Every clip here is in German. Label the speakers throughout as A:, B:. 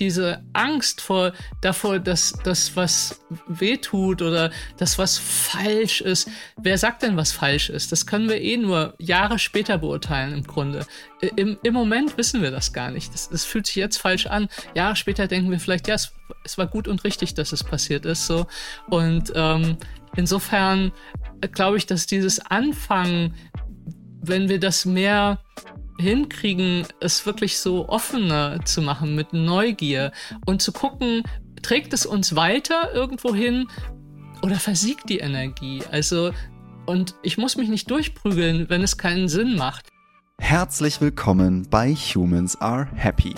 A: diese Angst vor davor, dass das was wehtut oder das was falsch ist. Wer sagt denn, was falsch ist? Das können wir eh nur Jahre später beurteilen im Grunde. Im, im Moment wissen wir das gar nicht. Das, das fühlt sich jetzt falsch an. Jahre später denken wir vielleicht, ja, es, es war gut und richtig, dass es passiert ist. So und ähm, insofern äh, glaube ich, dass dieses Anfangen, wenn wir das mehr hinkriegen, es wirklich so offener zu machen mit Neugier und zu gucken, trägt es uns weiter irgendwo hin oder versiegt die Energie? Also, und ich muss mich nicht durchprügeln, wenn es keinen Sinn macht.
B: Herzlich willkommen bei Humans Are Happy.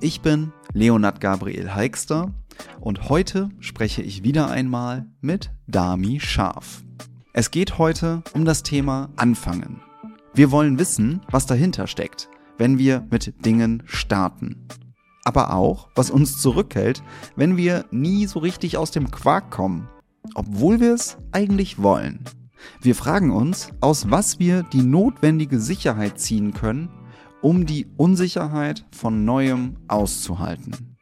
B: Ich bin Leonard Gabriel Heikster und heute spreche ich wieder einmal mit Dami Scharf. Es geht heute um das Thema Anfangen. Wir wollen wissen, was dahinter steckt, wenn wir mit Dingen starten. Aber auch, was uns zurückhält, wenn wir nie so richtig aus dem Quark kommen, obwohl wir es eigentlich wollen. Wir fragen uns, aus was wir die notwendige Sicherheit ziehen können, um die Unsicherheit von neuem auszuhalten.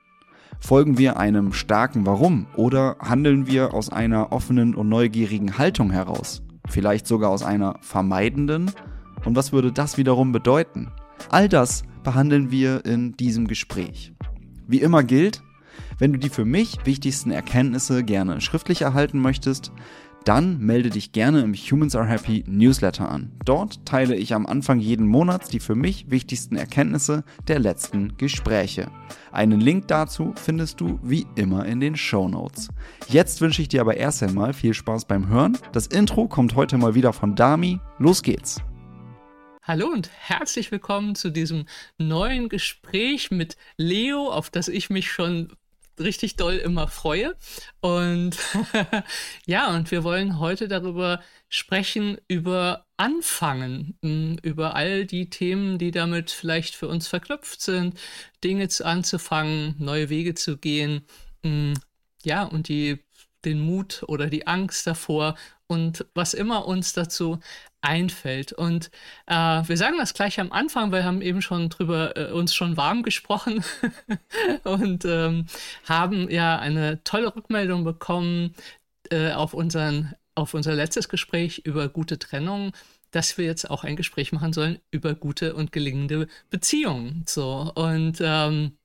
B: Folgen wir einem starken Warum oder handeln wir aus einer offenen und neugierigen Haltung heraus? Vielleicht sogar aus einer vermeidenden und was würde das wiederum bedeuten? All das behandeln wir in diesem Gespräch. Wie immer gilt, wenn du die für mich wichtigsten Erkenntnisse gerne schriftlich erhalten möchtest, dann melde dich gerne im Humans Are Happy Newsletter an. Dort teile ich am Anfang jeden Monats die für mich wichtigsten Erkenntnisse der letzten Gespräche. Einen Link dazu findest du wie immer in den Show Notes. Jetzt wünsche ich dir aber erst einmal viel Spaß beim Hören. Das Intro kommt heute mal wieder von Dami. Los geht's!
A: Hallo und herzlich willkommen zu diesem neuen Gespräch mit Leo, auf das ich mich schon richtig doll immer freue. Und ja, und wir wollen heute darüber sprechen, über Anfangen, hm, über all die Themen, die damit vielleicht für uns verknüpft sind, Dinge anzufangen, neue Wege zu gehen. Hm, ja, und die den Mut oder die Angst davor und was immer uns dazu einfällt. Und äh, wir sagen das gleich am Anfang, wir haben eben schon drüber äh, uns schon warm gesprochen und ähm, haben ja eine tolle Rückmeldung bekommen äh, auf, unseren, auf unser letztes Gespräch über gute Trennung dass wir jetzt auch ein Gespräch machen sollen über gute und gelingende Beziehungen. So und ähm,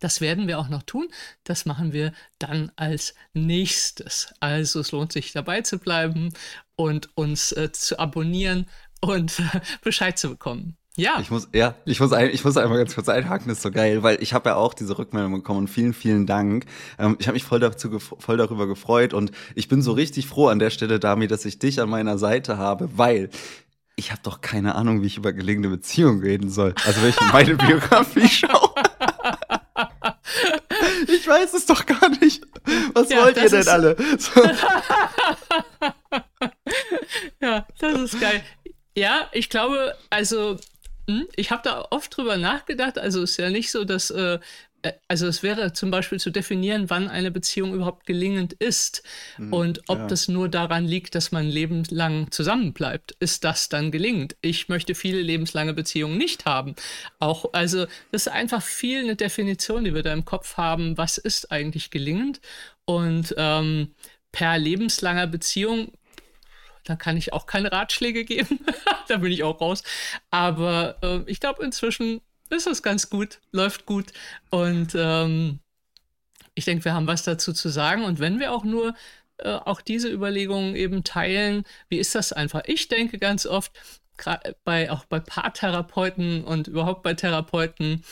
A: das werden wir auch noch tun. Das machen wir dann als nächstes. Also es lohnt sich dabei zu bleiben und uns äh, zu abonnieren und äh, Bescheid zu bekommen. Ja.
B: Ich muss, ja, ich muss, ein, ich muss einmal ganz kurz einhaken, das ist so geil, weil ich habe ja auch diese Rückmeldung bekommen und vielen, vielen Dank. Ähm, ich habe mich voll, dazu, voll darüber gefreut und ich bin so richtig froh an der Stelle, Dami, dass ich dich an meiner Seite habe, weil ich habe doch keine Ahnung, wie ich über gelingende Beziehungen reden soll. Also wenn ich in meine Biografie schaue. Ich weiß es doch gar nicht. Was ja, wollt ihr denn alle? So.
A: ja, das ist geil. Ja, ich glaube, also hm, ich habe da oft drüber nachgedacht. Also es ist ja nicht so, dass äh, also es wäre zum Beispiel zu definieren, wann eine Beziehung überhaupt gelingend ist mhm, und ob ja. das nur daran liegt, dass man lebenslang zusammenbleibt. Ist das dann gelingend? Ich möchte viele lebenslange Beziehungen nicht haben. Auch, also das ist einfach viel eine Definition, die wir da im Kopf haben. Was ist eigentlich gelingend? Und ähm, per lebenslanger Beziehung da kann ich auch keine Ratschläge geben. da bin ich auch raus. Aber äh, ich glaube, inzwischen ist es ganz gut, läuft gut. Und ähm, ich denke, wir haben was dazu zu sagen. Und wenn wir auch nur äh, auch diese Überlegungen eben teilen, wie ist das einfach? Ich denke ganz oft, bei, auch bei Paartherapeuten und überhaupt bei Therapeuten,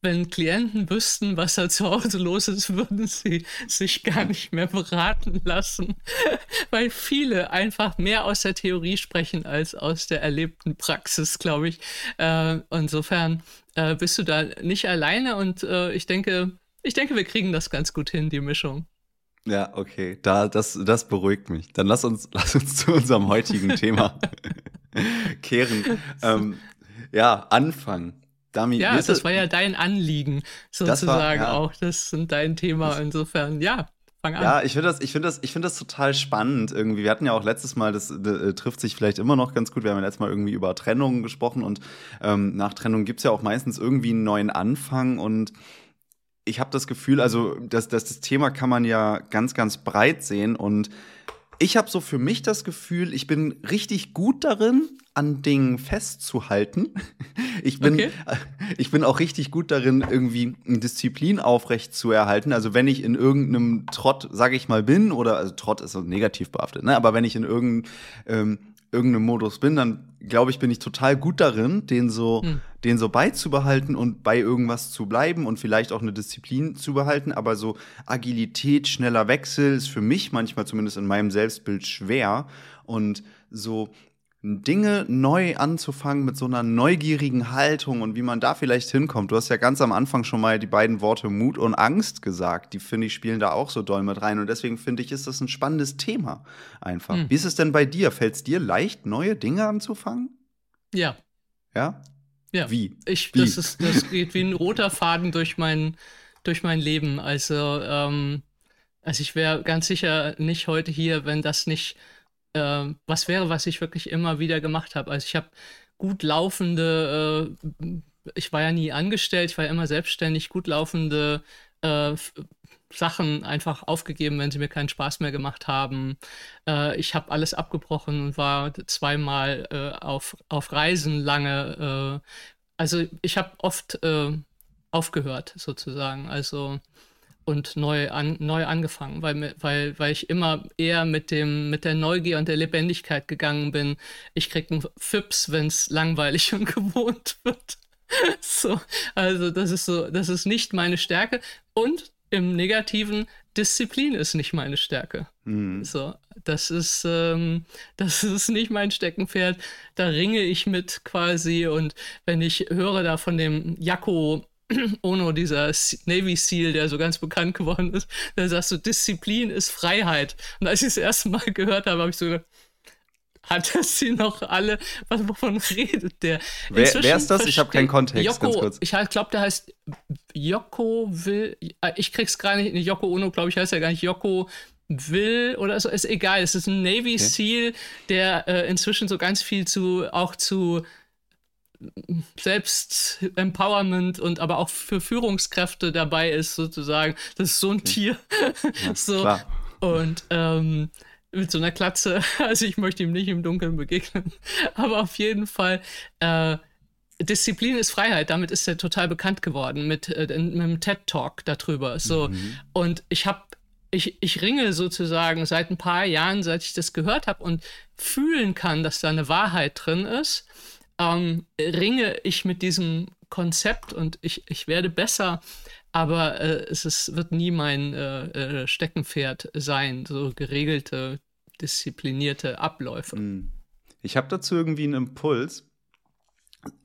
A: wenn Klienten wüssten, was da zu Hause los ist, würden sie sich gar nicht mehr beraten lassen, weil viele einfach mehr aus der Theorie sprechen als aus der erlebten Praxis, glaube ich. Äh, insofern äh, bist du da nicht alleine und äh, ich denke, ich denke, wir kriegen das ganz gut hin, die Mischung.
B: Ja, okay, da, das, das beruhigt mich. Dann lass uns, lass uns zu unserem heutigen Thema kehren. Ähm, ja, anfangen.
A: Dami, ja, das war ja dein Anliegen, sozusagen war, ja. auch. Das ist dein Thema. Insofern, ja, fang an.
B: Ja, ich finde das, ich finde das, ich finde das total spannend irgendwie. Wir hatten ja auch letztes Mal, das, das, äh, trifft sich vielleicht immer noch ganz gut. Wir haben ja letztes Mal irgendwie über Trennungen gesprochen und ähm, nach Trennung gibt es ja auch meistens irgendwie einen neuen Anfang und ich habe das Gefühl, also das, das, das Thema kann man ja ganz, ganz breit sehen und ich habe so für mich das Gefühl, ich bin richtig gut darin, an Dingen festzuhalten. Ich bin, okay. ich bin auch richtig gut darin, irgendwie Disziplin aufrecht zu erhalten. Also wenn ich in irgendeinem Trott, sage ich mal, bin, oder also Trott ist so negativ behaftet, ne? aber wenn ich in irgendeinem ähm, irgendeinem Modus bin, dann glaube ich, bin ich total gut darin, den so, hm. den so beizubehalten und bei irgendwas zu bleiben und vielleicht auch eine Disziplin zu behalten. Aber so Agilität, schneller Wechsel ist für mich manchmal zumindest in meinem Selbstbild schwer. Und so Dinge neu anzufangen mit so einer neugierigen Haltung und wie man da vielleicht hinkommt. Du hast ja ganz am Anfang schon mal die beiden Worte Mut und Angst gesagt. Die finde ich spielen da auch so doll mit rein und deswegen finde ich, ist das ein spannendes Thema einfach. Hm. Wie ist es denn bei dir? Fällt es dir leicht, neue Dinge anzufangen?
A: Ja.
B: Ja?
A: Ja.
B: Wie?
A: Ich, wie? Das, ist, das geht wie ein roter Faden durch mein, durch mein Leben. Also, ähm, also ich wäre ganz sicher nicht heute hier, wenn das nicht äh, was wäre, was ich wirklich immer wieder gemacht habe. Also ich habe gut laufende, äh, ich war ja nie angestellt, ich war ja immer selbstständig, gut laufende äh, Sachen einfach aufgegeben, wenn sie mir keinen Spaß mehr gemacht haben. Äh, ich habe alles abgebrochen und war zweimal äh, auf, auf Reisen lange. Äh, also ich habe oft aufgehört sozusagen. Also und neu, an, neu angefangen, weil, weil, weil ich immer eher mit, dem, mit der Neugier und der Lebendigkeit gegangen bin. Ich krieg einen Fips, wenn es langweilig und gewohnt wird. so, also das ist so, das ist nicht meine Stärke. Und im Negativen, Disziplin ist nicht meine Stärke. Mhm. So, das ist, ähm, das ist nicht mein Steckenpferd. Da ringe ich mit quasi. Und wenn ich höre da von dem Jakko Ono, dieser Navy SEAL, der so ganz bekannt geworden ist, der sagt so, Disziplin ist Freiheit. Und als ich das erste Mal gehört habe, habe ich so gedacht, hat er sie noch alle, was, wovon redet der?
B: Wer, wer ist das? Ich habe keinen Kontext,
A: kurz. Ich glaube, der heißt Yoko will, äh, ich krieg's gar nicht, Yoko Ono, glaube ich, heißt ja gar nicht Yoko will oder so, ist egal. Es ist ein Navy okay. SEAL, der äh, inzwischen so ganz viel zu, auch zu Selbst-Empowerment und aber auch für Führungskräfte dabei ist, sozusagen. Das ist so ein Tier. Ja, so. Klar. Und ähm, mit so einer Klatze. Also ich möchte ihm nicht im Dunkeln begegnen. Aber auf jeden Fall, äh, Disziplin ist Freiheit. Damit ist er total bekannt geworden mit, äh, mit einem TED-Talk darüber. So. Mhm. Und ich habe ich, ich ringe sozusagen seit ein paar Jahren, seit ich das gehört habe und fühlen kann, dass da eine Wahrheit drin ist ähm, ringe ich mit diesem Konzept und ich, ich werde besser, aber äh, es ist, wird nie mein äh, äh, Steckenpferd sein, so geregelte, disziplinierte Abläufe. Hm.
B: Ich habe dazu irgendwie einen Impuls.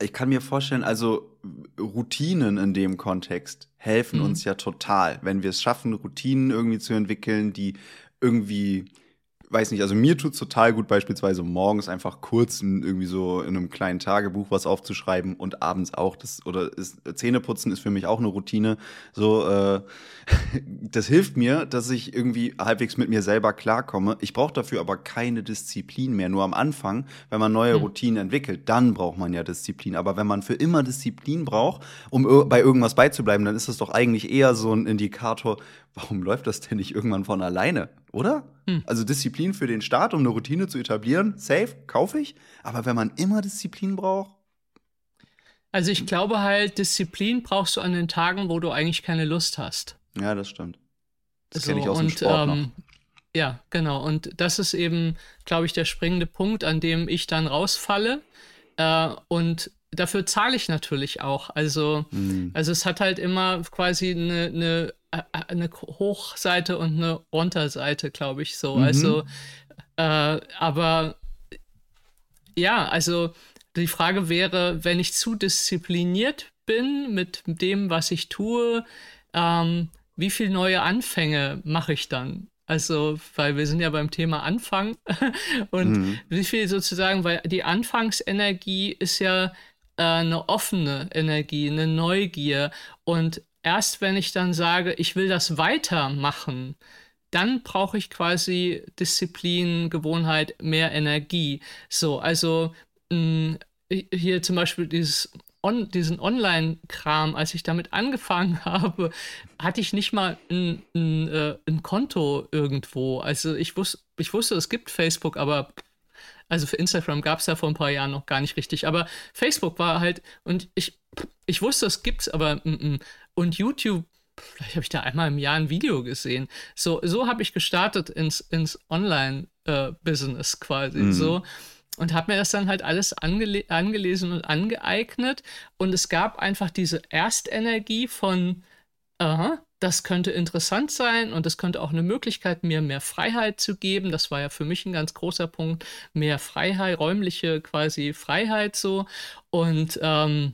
B: Ich kann mir vorstellen, also Routinen in dem Kontext helfen mhm. uns ja total, wenn wir es schaffen, Routinen irgendwie zu entwickeln, die irgendwie weiß nicht, also mir tut's total gut, beispielsweise morgens einfach kurz in, irgendwie so in einem kleinen Tagebuch was aufzuschreiben und abends auch. Das, oder ist, Zähneputzen ist für mich auch eine Routine. So, äh, das hilft mir, dass ich irgendwie halbwegs mit mir selber klarkomme. Ich brauche dafür aber keine Disziplin mehr. Nur am Anfang, wenn man neue mhm. Routinen entwickelt, dann braucht man ja Disziplin. Aber wenn man für immer Disziplin braucht, um bei irgendwas beizubleiben, dann ist das doch eigentlich eher so ein Indikator, warum läuft das denn nicht irgendwann von alleine, oder? Hm. Also Disziplin für den Start, um eine Routine zu etablieren, safe, kaufe ich. Aber wenn man immer Disziplin braucht.
A: Also ich glaube halt, Disziplin brauchst du an den Tagen, wo du eigentlich keine Lust hast.
B: Ja, das stimmt.
A: Das so, kenne ich aus und, dem Sport ähm, noch. Ja, genau. Und das ist eben, glaube ich, der springende Punkt, an dem ich dann rausfalle. Äh, und dafür zahle ich natürlich auch. Also, mhm. also es hat halt immer quasi eine, eine, eine Hochseite und eine Unterseite, glaube ich, so. Mhm. Also, äh, aber ja, also die Frage wäre, wenn ich zu diszipliniert bin mit dem, was ich tue, ähm, wie viele neue Anfänge mache ich dann? Also, weil wir sind ja beim Thema Anfang und mhm. wie viel sozusagen, weil die Anfangsenergie ist ja äh, eine offene Energie, eine Neugier. Und erst wenn ich dann sage, ich will das weitermachen, dann brauche ich quasi Disziplin, Gewohnheit, mehr Energie. So, also mh, hier zum Beispiel dieses on, diesen Online-Kram, als ich damit angefangen habe, hatte ich nicht mal ein, ein, äh, ein Konto irgendwo. Also ich, wus ich wusste, es gibt Facebook, aber also für Instagram gab es ja vor ein paar Jahren noch gar nicht richtig. Aber Facebook war halt, und ich, ich wusste, es gibt's, aber mm, mm. und YouTube, vielleicht habe ich da einmal im Jahr ein Video gesehen. So, so habe ich gestartet ins, ins Online-Business äh, quasi. Mhm. So und habe mir das dann halt alles angele angelesen und angeeignet. Und es gab einfach diese Erstenergie von, aha, das könnte interessant sein und es könnte auch eine Möglichkeit, mir mehr Freiheit zu geben. Das war ja für mich ein ganz großer Punkt. Mehr Freiheit, räumliche quasi Freiheit so. Und ähm,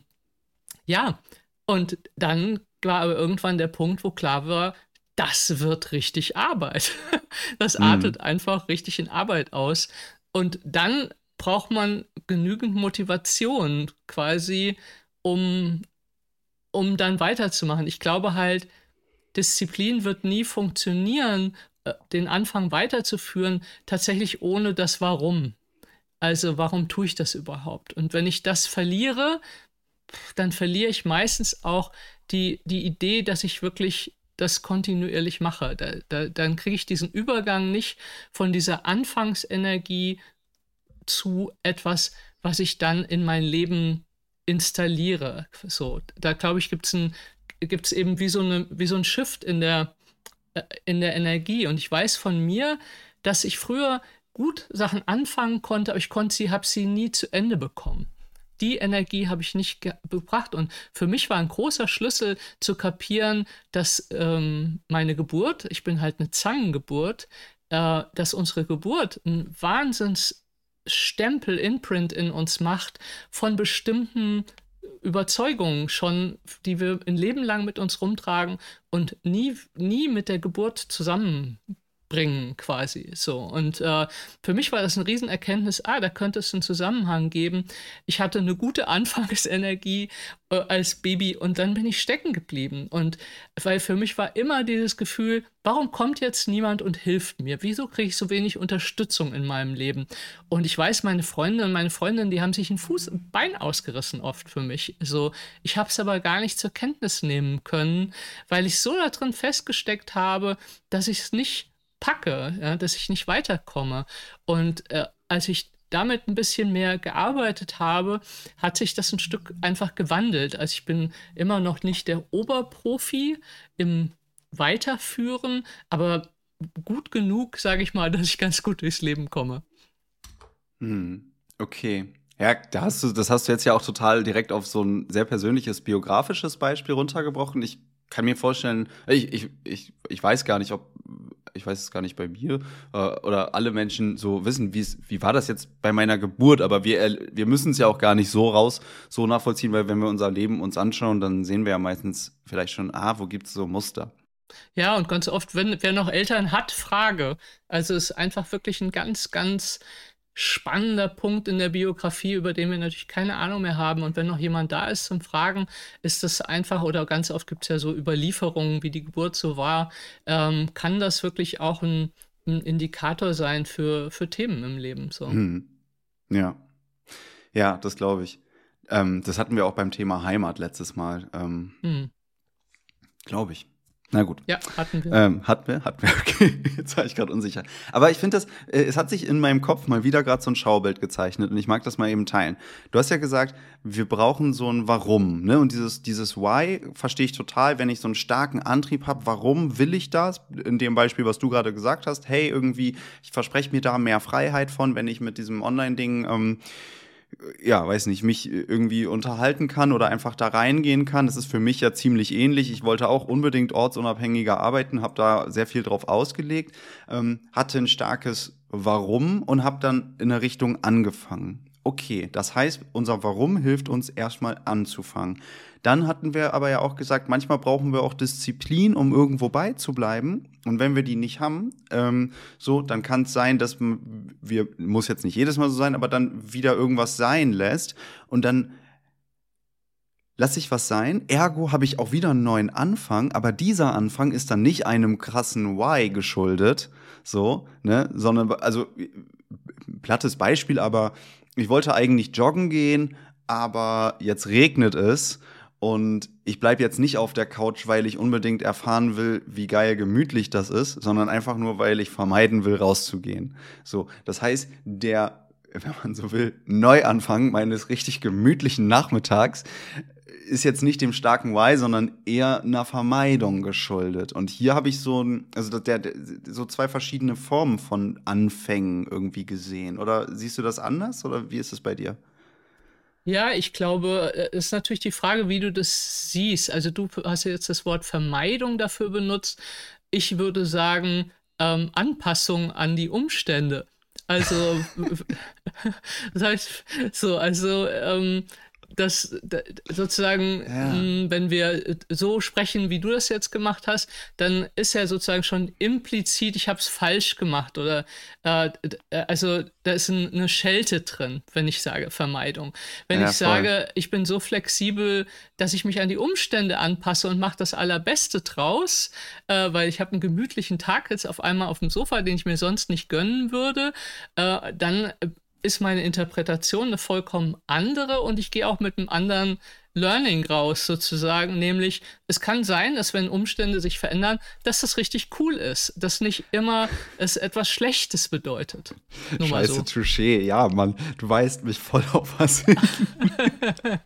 A: ja, und dann war aber irgendwann der Punkt, wo klar war, das wird richtig Arbeit. Das mhm. artet einfach richtig in Arbeit aus. Und dann braucht man genügend Motivation quasi, um, um dann weiterzumachen. Ich glaube halt, Disziplin wird nie funktionieren, äh, den Anfang weiterzuführen, tatsächlich ohne das Warum. Also warum tue ich das überhaupt? Und wenn ich das verliere, dann verliere ich meistens auch die, die Idee, dass ich wirklich das kontinuierlich mache. Da, da, dann kriege ich diesen Übergang nicht von dieser Anfangsenergie zu etwas, was ich dann in mein Leben installiere. So, da glaube ich, gibt es gibt's eben wie so, eine, wie so ein Shift in der, äh, in der Energie. Und ich weiß von mir, dass ich früher gut Sachen anfangen konnte, aber ich konnte sie, habe sie nie zu Ende bekommen. Die Energie habe ich nicht gebracht. Und für mich war ein großer Schlüssel zu kapieren, dass ähm, meine Geburt, ich bin halt eine Zangengeburt, äh, dass unsere Geburt ein Wahnsinns Stempel, Imprint in uns macht von bestimmten Überzeugungen schon, die wir ein Leben lang mit uns rumtragen und nie, nie mit der Geburt zusammen bringen, quasi. So. Und äh, für mich war das eine Riesenerkenntnis, ah, da könnte es einen Zusammenhang geben. Ich hatte eine gute Anfangsenergie äh, als Baby und dann bin ich stecken geblieben. Und weil für mich war immer dieses Gefühl, warum kommt jetzt niemand und hilft mir? Wieso kriege ich so wenig Unterstützung in meinem Leben? Und ich weiß, meine Freunde und meine Freundinnen, die haben sich ein Fuß, ein Bein ausgerissen oft für mich. So, ich habe es aber gar nicht zur Kenntnis nehmen können, weil ich so darin festgesteckt habe, dass ich es nicht packe, ja, dass ich nicht weiterkomme. Und äh, als ich damit ein bisschen mehr gearbeitet habe, hat sich das ein Stück einfach gewandelt. Also ich bin immer noch nicht der Oberprofi im Weiterführen, aber gut genug, sage ich mal, dass ich ganz gut durchs Leben komme.
B: Hm, okay. Ja, da hast du, das hast du jetzt ja auch total direkt auf so ein sehr persönliches biografisches Beispiel runtergebrochen. Ich kann mir vorstellen, ich, ich, ich, ich weiß gar nicht, ob ich weiß es gar nicht bei mir, äh, oder alle Menschen so wissen, wie war das jetzt bei meiner Geburt, aber wir, wir müssen es ja auch gar nicht so raus, so nachvollziehen, weil wenn wir unser Leben uns anschauen, dann sehen wir ja meistens vielleicht schon, ah, wo gibt es so Muster.
A: Ja, und ganz oft, wenn wer noch Eltern hat, Frage. Also es ist einfach wirklich ein ganz, ganz spannender Punkt in der Biografie, über den wir natürlich keine Ahnung mehr haben. Und wenn noch jemand da ist zum Fragen, ist das einfach, oder ganz oft gibt es ja so Überlieferungen, wie die Geburt so war, ähm, kann das wirklich auch ein, ein, Indikator sein für, für Themen im Leben. So. Hm.
B: Ja. Ja, das glaube ich. Ähm, das hatten wir auch beim Thema Heimat letztes Mal. Ähm, hm. Glaube ich. Na gut.
A: Ja, hatten wir.
B: Ähm, hatten wir, hatten wir. Okay, jetzt war ich gerade unsicher. Aber ich finde das, äh, es hat sich in meinem Kopf mal wieder gerade so ein Schaubild gezeichnet und ich mag das mal eben teilen. Du hast ja gesagt, wir brauchen so ein Warum, ne? Und dieses, dieses Why verstehe ich total, wenn ich so einen starken Antrieb habe. Warum will ich das? In dem Beispiel, was du gerade gesagt hast, hey, irgendwie, ich verspreche mir da mehr Freiheit von, wenn ich mit diesem Online-Ding ähm, ja, weiß nicht, mich irgendwie unterhalten kann oder einfach da reingehen kann. Das ist für mich ja ziemlich ähnlich. Ich wollte auch unbedingt ortsunabhängiger arbeiten, habe da sehr viel drauf ausgelegt, ähm, hatte ein starkes Warum und habe dann in eine Richtung angefangen. Okay, das heißt, unser Warum hilft uns erstmal anzufangen. Dann hatten wir aber ja auch gesagt, manchmal brauchen wir auch Disziplin, um irgendwo beizubleiben. Und wenn wir die nicht haben, ähm, so, dann kann es sein, dass wir, muss jetzt nicht jedes Mal so sein, aber dann wieder irgendwas sein lässt. Und dann lasse ich was sein. Ergo habe ich auch wieder einen neuen Anfang, aber dieser Anfang ist dann nicht einem krassen Why geschuldet, so, ne, sondern, also, plattes Beispiel, aber ich wollte eigentlich joggen gehen, aber jetzt regnet es und ich bleibe jetzt nicht auf der Couch, weil ich unbedingt erfahren will, wie geil gemütlich das ist, sondern einfach nur, weil ich vermeiden will, rauszugehen. So, das heißt, der, wenn man so will, Neuanfang meines richtig gemütlichen Nachmittags ist jetzt nicht dem starken Why, sondern eher einer Vermeidung geschuldet. Und hier habe ich so also der, so zwei verschiedene Formen von Anfängen irgendwie gesehen. Oder siehst du das anders oder wie ist es bei dir?
A: Ja, ich glaube, es äh, ist natürlich die Frage, wie du das siehst. Also du hast jetzt das Wort Vermeidung dafür benutzt. Ich würde sagen, ähm, Anpassung an die Umstände. Also, das heißt, so, also ähm, dass sozusagen, ja. mh, wenn wir so sprechen, wie du das jetzt gemacht hast, dann ist ja sozusagen schon implizit, ich habe es falsch gemacht oder äh, also da ist ein, eine Schelte drin, wenn ich sage Vermeidung. Wenn ja, ich voll. sage, ich bin so flexibel, dass ich mich an die Umstände anpasse und mache das Allerbeste draus, äh, weil ich habe einen gemütlichen Tag jetzt auf einmal auf dem Sofa, den ich mir sonst nicht gönnen würde, äh, dann ist meine Interpretation eine vollkommen andere und ich gehe auch mit einem anderen Learning raus sozusagen, nämlich es kann sein, dass wenn Umstände sich verändern, dass das richtig cool ist, dass nicht immer es etwas Schlechtes bedeutet.
B: Nur Scheiße, so. Touché, ja, Mann, du weißt mich voll auf was hin.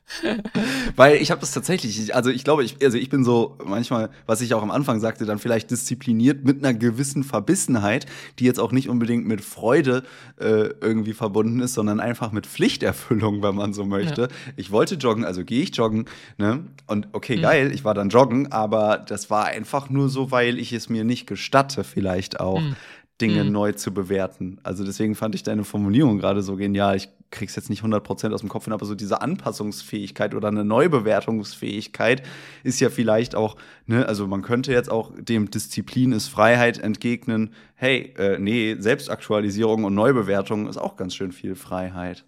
B: Weil ich habe das tatsächlich, also ich glaube, ich, also ich bin so manchmal, was ich auch am Anfang sagte, dann vielleicht diszipliniert mit einer gewissen Verbissenheit, die jetzt auch nicht unbedingt mit Freude äh, irgendwie verbunden ist, sondern einfach mit Pflichterfüllung, wenn man so möchte. Ja. Ich wollte joggen, also gehe ich joggen. Ne? Und okay, mhm. geil, ich war dann joggen, aber das war einfach nur so, weil ich es mir nicht gestatte, vielleicht auch. Mhm. Dinge mhm. neu zu bewerten. Also deswegen fand ich deine Formulierung gerade so genial. Ich krieg's jetzt nicht 100% aus dem Kopf hin, aber so diese Anpassungsfähigkeit oder eine Neubewertungsfähigkeit ist ja vielleicht auch, ne, also man könnte jetzt auch dem Disziplin ist Freiheit entgegnen, hey, äh, nee, Selbstaktualisierung und Neubewertung ist auch ganz schön viel Freiheit.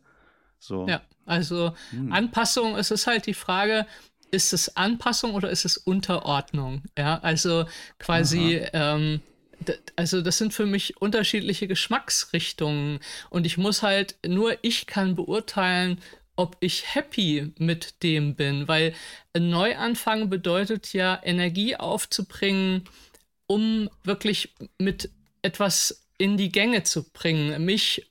B: So.
A: Ja, also hm. Anpassung, es ist halt die Frage, ist es Anpassung oder ist es Unterordnung? Ja, also quasi, ähm, also das sind für mich unterschiedliche Geschmacksrichtungen und ich muss halt, nur ich kann beurteilen, ob ich happy mit dem bin, weil ein Neuanfang bedeutet ja Energie aufzubringen, um wirklich mit etwas in die Gänge zu bringen, mich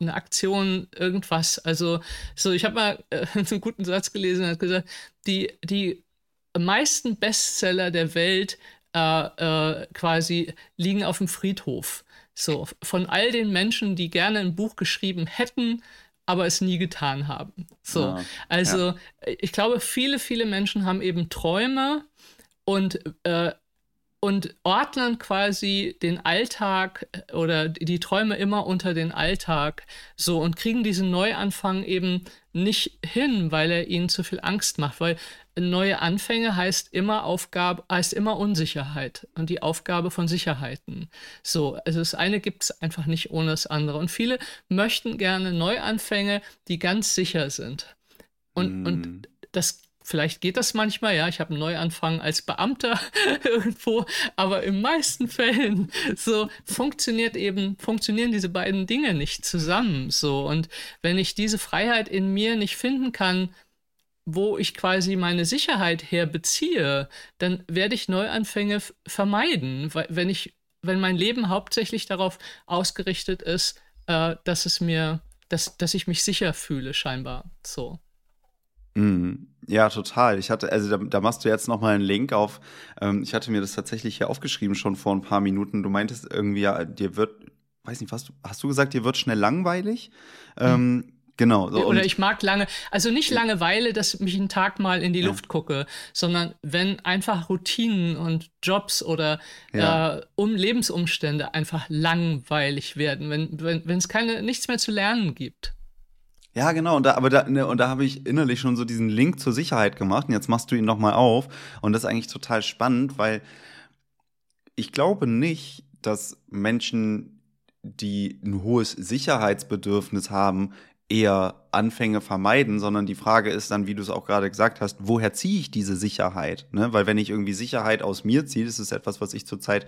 A: eine Aktion, irgendwas. Also, so, ich habe mal äh, einen guten Satz gelesen, hat gesagt, die, die meisten Bestseller der Welt äh, äh, quasi liegen auf dem Friedhof. So, von all den Menschen, die gerne ein Buch geschrieben hätten, aber es nie getan haben. So, ja, also ja. ich glaube, viele, viele Menschen haben eben Träume und äh, und ordnen quasi den Alltag äh, oder die Träume immer unter den Alltag so und kriegen diesen Neuanfang eben nicht hin, weil er ihnen zu viel Angst macht, weil neue Anfänge heißt immer Aufgabe, heißt immer Unsicherheit und die Aufgabe von Sicherheiten. So, also das eine gibt es einfach nicht ohne das andere. Und viele möchten gerne Neuanfänge, die ganz sicher sind. Und, mm. und das Vielleicht geht das manchmal, ja, ich habe einen Neuanfang als Beamter irgendwo, aber in meisten Fällen so funktioniert eben, funktionieren diese beiden Dinge nicht zusammen. So, und wenn ich diese Freiheit in mir nicht finden kann, wo ich quasi meine Sicherheit herbeziehe, dann werde ich Neuanfänge vermeiden, weil wenn ich, wenn mein Leben hauptsächlich darauf ausgerichtet ist, äh, dass es mir, dass, dass ich mich sicher fühle, scheinbar. So.
B: Mhm. Ja, total. Ich hatte, also da, da machst du jetzt noch mal einen Link auf. Ähm, ich hatte mir das tatsächlich hier aufgeschrieben schon vor ein paar Minuten. Du meintest irgendwie, ja, dir wird, weiß nicht, was du, hast du gesagt, dir wird schnell langweilig? Mhm. Ähm, Genau.
A: So, Oder ich mag lange, also nicht Langeweile, dass ich einen Tag mal in die ja. Luft gucke, sondern wenn einfach Routinen und Jobs oder ja. äh, um Lebensumstände einfach langweilig werden, wenn wenn wenn es keine nichts mehr zu lernen gibt.
B: Ja, genau. Und da, aber da, ne, und da habe ich innerlich schon so diesen Link zur Sicherheit gemacht. Und jetzt machst du ihn nochmal auf. Und das ist eigentlich total spannend, weil ich glaube nicht, dass Menschen, die ein hohes Sicherheitsbedürfnis haben, eher Anfänge vermeiden, sondern die Frage ist dann, wie du es auch gerade gesagt hast, woher ziehe ich diese Sicherheit? Ne? Weil wenn ich irgendwie Sicherheit aus mir ziehe, das ist etwas, was ich zurzeit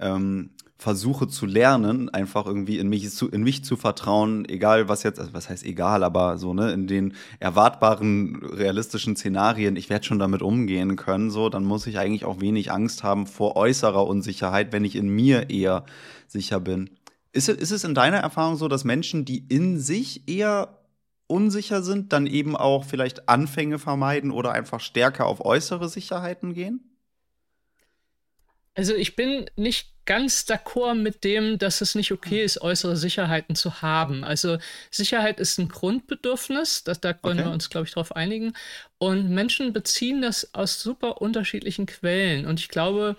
B: ähm, versuche zu lernen, einfach irgendwie in mich zu, in mich zu vertrauen, egal was jetzt, also was heißt egal, aber so, ne, in den erwartbaren, realistischen Szenarien, ich werde schon damit umgehen können, so, dann muss ich eigentlich auch wenig Angst haben vor äußerer Unsicherheit, wenn ich in mir eher sicher bin. Ist, ist es in deiner Erfahrung so, dass Menschen, die in sich eher unsicher sind, dann eben auch vielleicht Anfänge vermeiden oder einfach stärker auf äußere Sicherheiten gehen?
A: Also ich bin nicht ganz d'accord mit dem, dass es nicht okay ist, äußere Sicherheiten zu haben. Also Sicherheit ist ein Grundbedürfnis, das, da können okay. wir uns, glaube ich, darauf einigen. Und Menschen beziehen das aus super unterschiedlichen Quellen. Und ich glaube,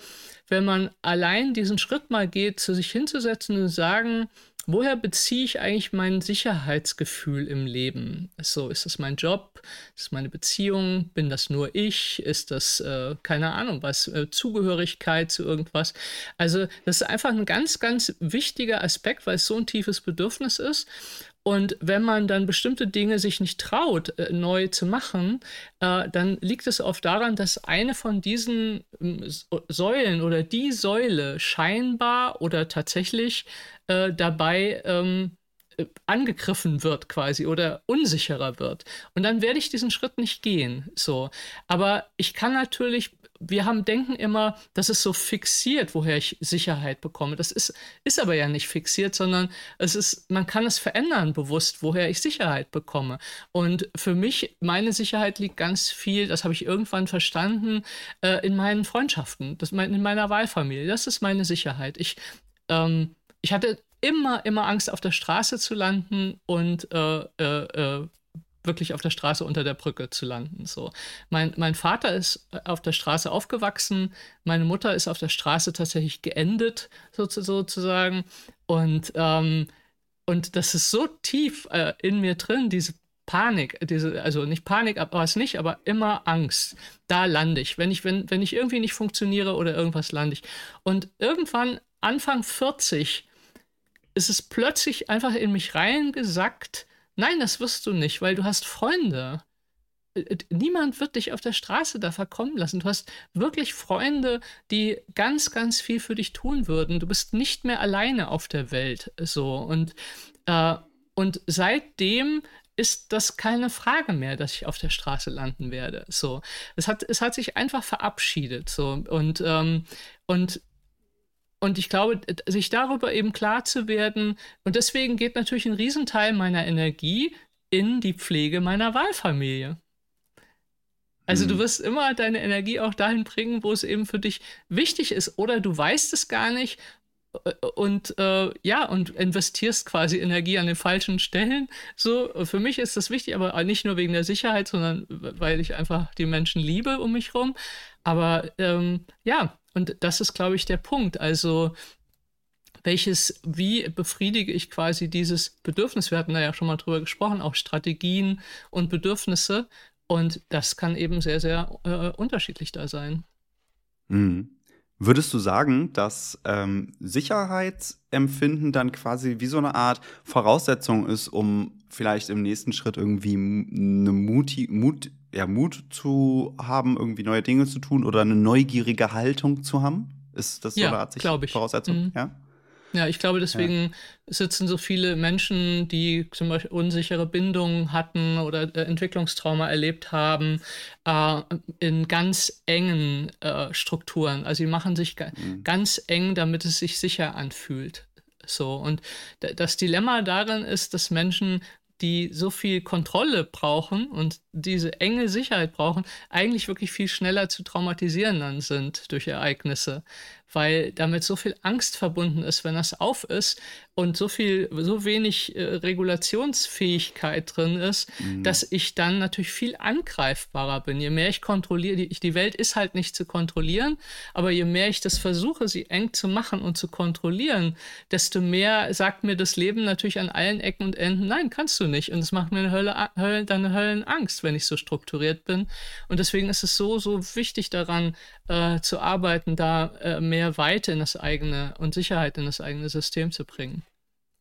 A: wenn man allein diesen Schritt mal geht, zu sich hinzusetzen und sagen, woher beziehe ich eigentlich mein Sicherheitsgefühl im Leben? So, ist das mein Job? Ist das meine Beziehung? Bin das nur ich? Ist das, äh, keine Ahnung, was, äh, Zugehörigkeit zu irgendwas? Also, das ist einfach ein ganz, ganz wichtiger Aspekt, weil es so ein tiefes Bedürfnis ist. Und wenn man dann bestimmte Dinge sich nicht traut, äh, neu zu machen, äh, dann liegt es oft daran, dass eine von diesen ähm, Säulen oder die Säule scheinbar oder tatsächlich äh, dabei ähm, äh, angegriffen wird quasi oder unsicherer wird. Und dann werde ich diesen Schritt nicht gehen. So. Aber ich kann natürlich wir haben denken immer, das ist so fixiert, woher ich Sicherheit bekomme. Das ist, ist aber ja nicht fixiert, sondern es ist, man kann es verändern bewusst, woher ich Sicherheit bekomme. Und für mich, meine Sicherheit liegt ganz viel, das habe ich irgendwann verstanden, äh, in meinen Freundschaften, das, in meiner Wahlfamilie. Das ist meine Sicherheit. Ich, ähm, ich hatte immer, immer Angst, auf der Straße zu landen und äh, äh, äh wirklich auf der Straße unter der Brücke zu landen. So. Mein, mein Vater ist äh, auf der Straße aufgewachsen, meine Mutter ist auf der Straße tatsächlich geendet, sozusagen. Und, ähm, und das ist so tief äh, in mir drin, diese Panik, diese, also nicht Panik, aber was nicht, aber immer Angst. Da lande ich. Wenn ich, wenn, wenn ich irgendwie nicht funktioniere oder irgendwas lande ich. Und irgendwann, Anfang 40, ist es plötzlich einfach in mich reingesackt, Nein, das wirst du nicht, weil du hast Freunde. Äh, niemand wird dich auf der Straße da verkommen lassen. Du hast wirklich Freunde, die ganz, ganz viel für dich tun würden. Du bist nicht mehr alleine auf der Welt. So. Und, äh, und seitdem ist das keine Frage mehr, dass ich auf der Straße landen werde. So. Es hat, es hat sich einfach verabschiedet. So. Und, ähm, und und ich glaube, sich darüber eben klar zu werden, und deswegen geht natürlich ein Riesenteil meiner Energie in die Pflege meiner Wahlfamilie. Also du mhm. wirst immer deine Energie auch dahin bringen, wo es eben für dich wichtig ist. Oder du weißt es gar nicht äh, und äh, ja, und investierst quasi Energie an den falschen Stellen. So, für mich ist das wichtig, aber nicht nur wegen der Sicherheit, sondern weil ich einfach die Menschen liebe um mich herum. Aber ähm, ja, und das ist, glaube ich, der Punkt. Also, welches, wie befriedige ich quasi dieses Bedürfnis? Wir hatten da ja schon mal drüber gesprochen, auch Strategien und Bedürfnisse. Und das kann eben sehr, sehr äh, unterschiedlich da sein.
B: Mhm. Würdest du sagen, dass ähm, Sicherheitsempfinden dann quasi wie so eine Art Voraussetzung ist, um vielleicht im nächsten Schritt irgendwie eine Muti, Mut, ja, Mut zu haben, irgendwie neue Dinge zu tun oder eine neugierige Haltung zu haben? Ist das so
A: ja,
B: eine Art
A: ich.
B: Voraussetzung?
A: Mhm. Ja. Ja, ich glaube, deswegen ja. sitzen so viele Menschen, die zum Beispiel unsichere Bindungen hatten oder äh, Entwicklungstrauma erlebt haben, äh, in ganz engen äh, Strukturen. Also sie machen sich mhm. ganz eng, damit es sich sicher anfühlt. So, und das Dilemma darin ist, dass Menschen die so viel Kontrolle brauchen und diese enge Sicherheit brauchen, eigentlich wirklich viel schneller zu traumatisieren dann sind durch Ereignisse weil damit so viel Angst verbunden ist, wenn das auf ist und so viel, so wenig äh, Regulationsfähigkeit drin ist, mhm. dass ich dann natürlich viel angreifbarer bin. Je mehr ich kontrolliere, die, die Welt ist halt nicht zu kontrollieren, aber je mehr ich das versuche, sie eng zu machen und zu kontrollieren, desto mehr sagt mir das Leben natürlich an allen Ecken und Enden, nein, kannst du nicht. Und es macht mir eine Hölle, Hölle, eine Höllenangst, wenn ich so strukturiert bin. Und deswegen ist es so, so wichtig daran äh, zu arbeiten, da äh, mehr Weite in das eigene und Sicherheit in das eigene System zu bringen.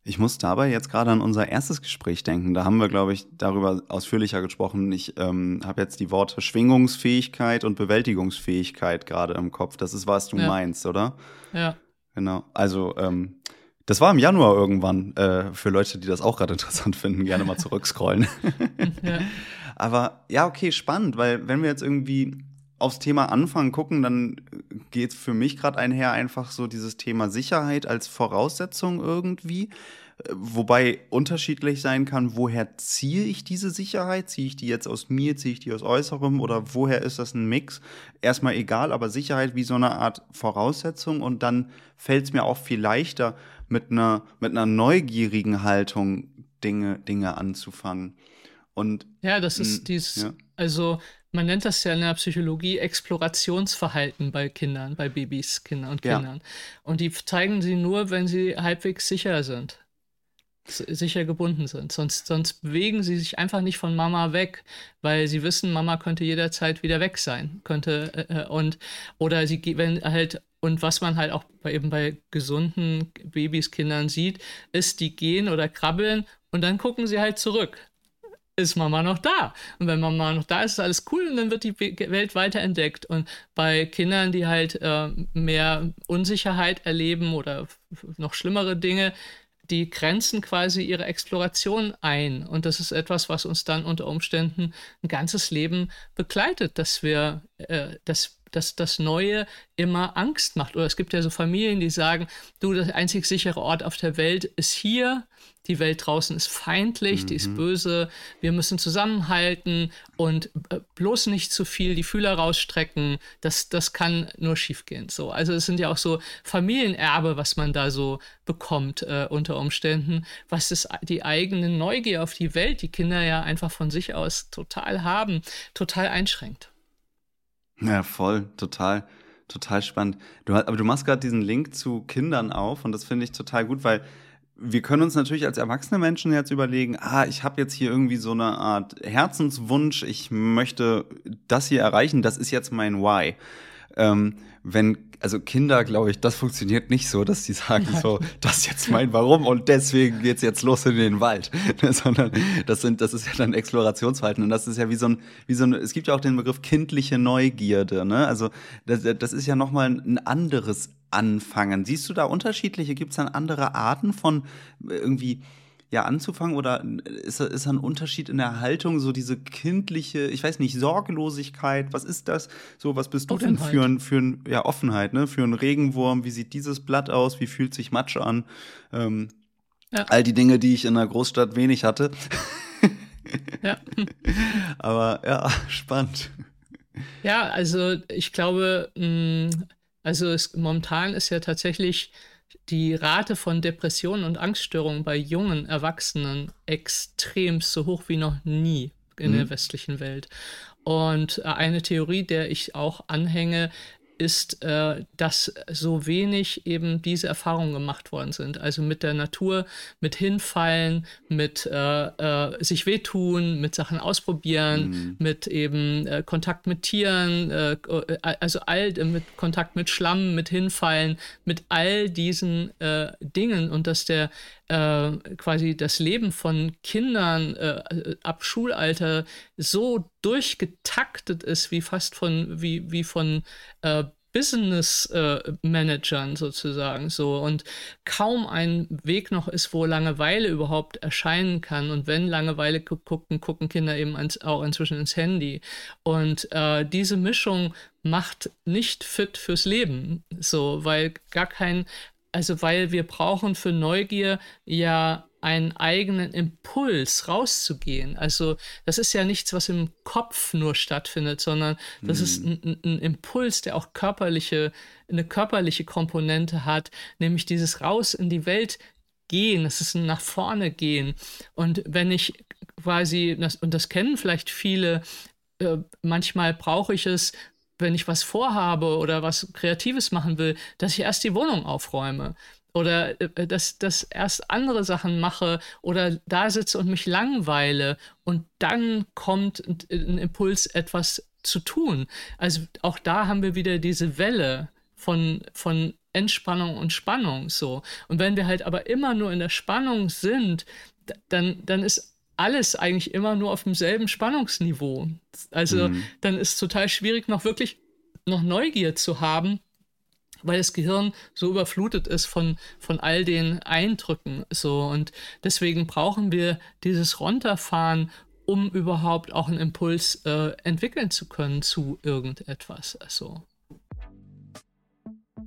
B: Ich muss dabei jetzt gerade an unser erstes Gespräch denken. Da haben wir, glaube ich, darüber ausführlicher gesprochen. Ich ähm, habe jetzt die Worte Schwingungsfähigkeit und Bewältigungsfähigkeit gerade im Kopf. Das ist, was du ja. meinst, oder?
A: Ja.
B: Genau. Also, ähm, das war im Januar irgendwann, äh, für Leute, die das auch gerade interessant finden, gerne mal zurückscrollen. ja. Aber ja, okay, spannend, weil wenn wir jetzt irgendwie aufs Thema Anfang gucken, dann geht für mich gerade einher einfach so dieses Thema Sicherheit als Voraussetzung irgendwie. Wobei unterschiedlich sein kann, woher ziehe ich diese Sicherheit? Ziehe ich die jetzt aus mir, ziehe ich die aus Äußerem oder woher ist das ein Mix? Erstmal egal, aber Sicherheit wie so eine Art Voraussetzung und dann fällt es mir auch viel leichter, mit einer, mit einer neugierigen Haltung Dinge, Dinge anzufangen. Und,
A: ja, das ist dieses, ja. also man nennt das ja in der Psychologie Explorationsverhalten bei Kindern, bei Babys, Kindern und Kindern. Ja. Und die zeigen sie nur, wenn sie halbwegs sicher sind sicher gebunden sind. Sonst, sonst bewegen sie sich einfach nicht von Mama weg, weil sie wissen, Mama könnte jederzeit wieder weg sein. Könnte, äh, äh und, oder sie, wenn halt, und was man halt auch bei, eben bei gesunden Babys, Kindern sieht, ist, die gehen oder krabbeln und dann gucken sie halt zurück. Ist Mama noch da? Und wenn Mama noch da ist, ist alles cool und dann wird die Welt weiterentdeckt. Und bei Kindern, die halt äh, mehr Unsicherheit erleben oder noch schlimmere Dinge, die grenzen quasi ihre Exploration ein. Und das ist etwas, was uns dann unter Umständen ein ganzes Leben begleitet, dass wir, äh, dass dass das Neue immer Angst macht. Oder es gibt ja so Familien, die sagen, du, der einzig sichere Ort auf der Welt ist hier, die Welt draußen ist feindlich, mhm. die ist mhm. böse, wir müssen zusammenhalten und äh, bloß nicht zu viel die Fühler rausstrecken, das, das kann nur schiefgehen. So, also es sind ja auch so Familienerbe, was man da so bekommt äh, unter Umständen, was ist die eigene Neugier auf die Welt, die Kinder ja einfach von sich aus total haben, total einschränkt.
B: Ja, voll, total, total spannend. Du, aber du machst gerade diesen Link zu Kindern auf und das finde ich total gut, weil wir können uns natürlich als erwachsene Menschen jetzt überlegen, ah, ich habe jetzt hier irgendwie so eine Art Herzenswunsch, ich möchte das hier erreichen, das ist jetzt mein Why. Ähm, wenn also Kinder, glaube ich, das funktioniert nicht so, dass sie sagen so, das ist jetzt mein Warum und deswegen geht's jetzt los in den Wald, sondern das sind, das ist ja dann Explorationsverhalten und das ist ja wie so ein, wie so ein, es gibt ja auch den Begriff kindliche Neugierde, ne? Also das, das ist ja nochmal ein anderes Anfangen. Siehst du da unterschiedliche? Gibt es dann andere Arten von irgendwie ja anzufangen oder ist, ist ein Unterschied in der Haltung, so diese kindliche, ich weiß nicht, Sorglosigkeit, was ist das? So, was bist du Offenheit. denn für ein, für ein, ja, Offenheit, ne? Für einen Regenwurm, wie sieht dieses Blatt aus, wie fühlt sich Matsch an? Ähm, ja. All die Dinge, die ich in der Großstadt wenig hatte. ja. Aber ja, spannend.
A: Ja, also ich glaube, mm, also es, momentan ist ja tatsächlich die Rate von Depressionen und Angststörungen bei jungen Erwachsenen extrem so hoch wie noch nie in mhm. der westlichen Welt. Und äh, eine Theorie, der ich auch anhänge, ist, äh, dass so wenig eben diese Erfahrungen gemacht worden sind. Also mit der Natur, mit Hinfallen, mit äh, äh, sich wehtun, mit Sachen ausprobieren, mhm. mit eben äh, Kontakt mit Tieren, äh, äh, also all mit Kontakt mit Schlamm, mit Hinfallen, mit all diesen Dingen und dass der quasi das Leben von Kindern ab Schulalter so durchgetaktet ist, wie fast von, wie, wie von äh, Business-Managern äh, sozusagen so und kaum ein Weg noch ist, wo Langeweile überhaupt erscheinen kann. Und wenn Langeweile gucken, gucken Kinder eben ans, auch inzwischen ins Handy. Und äh, diese Mischung macht nicht fit fürs Leben, so, weil gar kein, also weil wir brauchen für Neugier ja einen eigenen Impuls rauszugehen. Also das ist ja nichts, was im Kopf nur stattfindet, sondern das mhm. ist ein, ein, Impuls, der auch körperliche, eine körperliche Komponente hat, nämlich dieses raus in die Welt gehen, das ist ein nach vorne gehen. Und wenn ich quasi, das, und das kennen vielleicht viele, äh, manchmal brauche ich es, wenn ich was vorhabe oder was Kreatives machen will, dass ich erst die Wohnung aufräume oder äh, dass, dass erst andere Sachen mache oder da sitze und mich langweile und dann kommt ein Impuls, etwas zu tun. Also auch da haben wir wieder diese Welle von, von Entspannung und Spannung so. Und wenn wir halt aber immer nur in der Spannung sind, dann, dann ist alles eigentlich immer nur auf demselben Spannungsniveau. Also mhm. dann ist es total schwierig, noch wirklich noch Neugier zu haben weil das Gehirn so überflutet ist von, von all den Eindrücken. So. Und deswegen brauchen wir dieses Runterfahren, um überhaupt auch einen Impuls äh, entwickeln zu können zu irgendetwas. Also.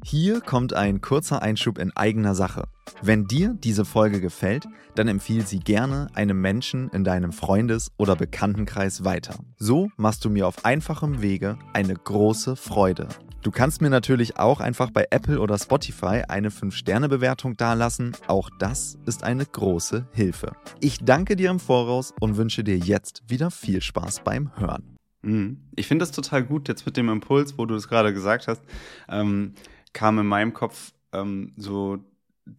C: Hier kommt ein kurzer Einschub in eigener Sache. Wenn dir diese Folge gefällt, dann empfiehl sie gerne einem Menschen in deinem Freundes- oder Bekanntenkreis weiter. So machst du mir auf einfachem Wege eine große Freude. Du kannst mir natürlich auch einfach bei Apple oder Spotify eine 5-Sterne-Bewertung dalassen. Auch das ist eine große Hilfe. Ich danke dir im Voraus und wünsche dir jetzt wieder viel Spaß beim Hören.
B: Mhm. Ich finde das total gut jetzt mit dem Impuls, wo du es gerade gesagt hast, ähm, kam in meinem Kopf ähm, so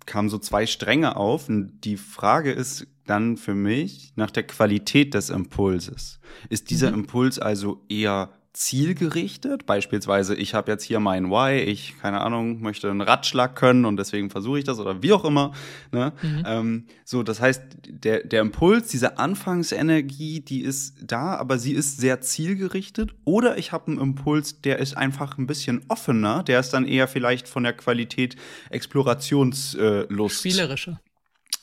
B: kamen so zwei Stränge auf und die Frage ist dann für mich nach der Qualität des Impulses. Ist dieser mhm. Impuls also eher zielgerichtet. Beispielsweise, ich habe jetzt hier mein Why, ich, keine Ahnung, möchte einen Radschlag können und deswegen versuche ich das oder wie auch immer. Ne? Mhm. Ähm, so, das heißt, der, der Impuls, diese Anfangsenergie, die ist da, aber sie ist sehr zielgerichtet. Oder ich habe einen Impuls, der ist einfach ein bisschen offener, der ist dann eher vielleicht von der Qualität Explorationslust.
A: Spielerischer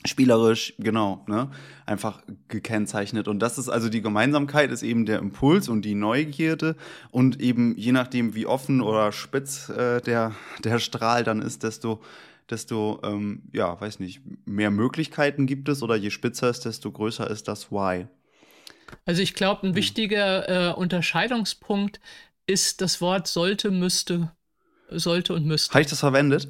B: spielerisch, genau, ne, einfach gekennzeichnet. Und das ist also die Gemeinsamkeit, ist eben der Impuls und die Neugierde und eben je nachdem, wie offen oder spitz äh, der, der Strahl dann ist, desto, desto, ähm, ja, weiß nicht, mehr Möglichkeiten gibt es oder je spitzer ist, desto größer ist das Why.
A: Also ich glaube, ein wichtiger äh, Unterscheidungspunkt ist das Wort sollte, müsste, sollte und müsste.
B: Habe ich das verwendet?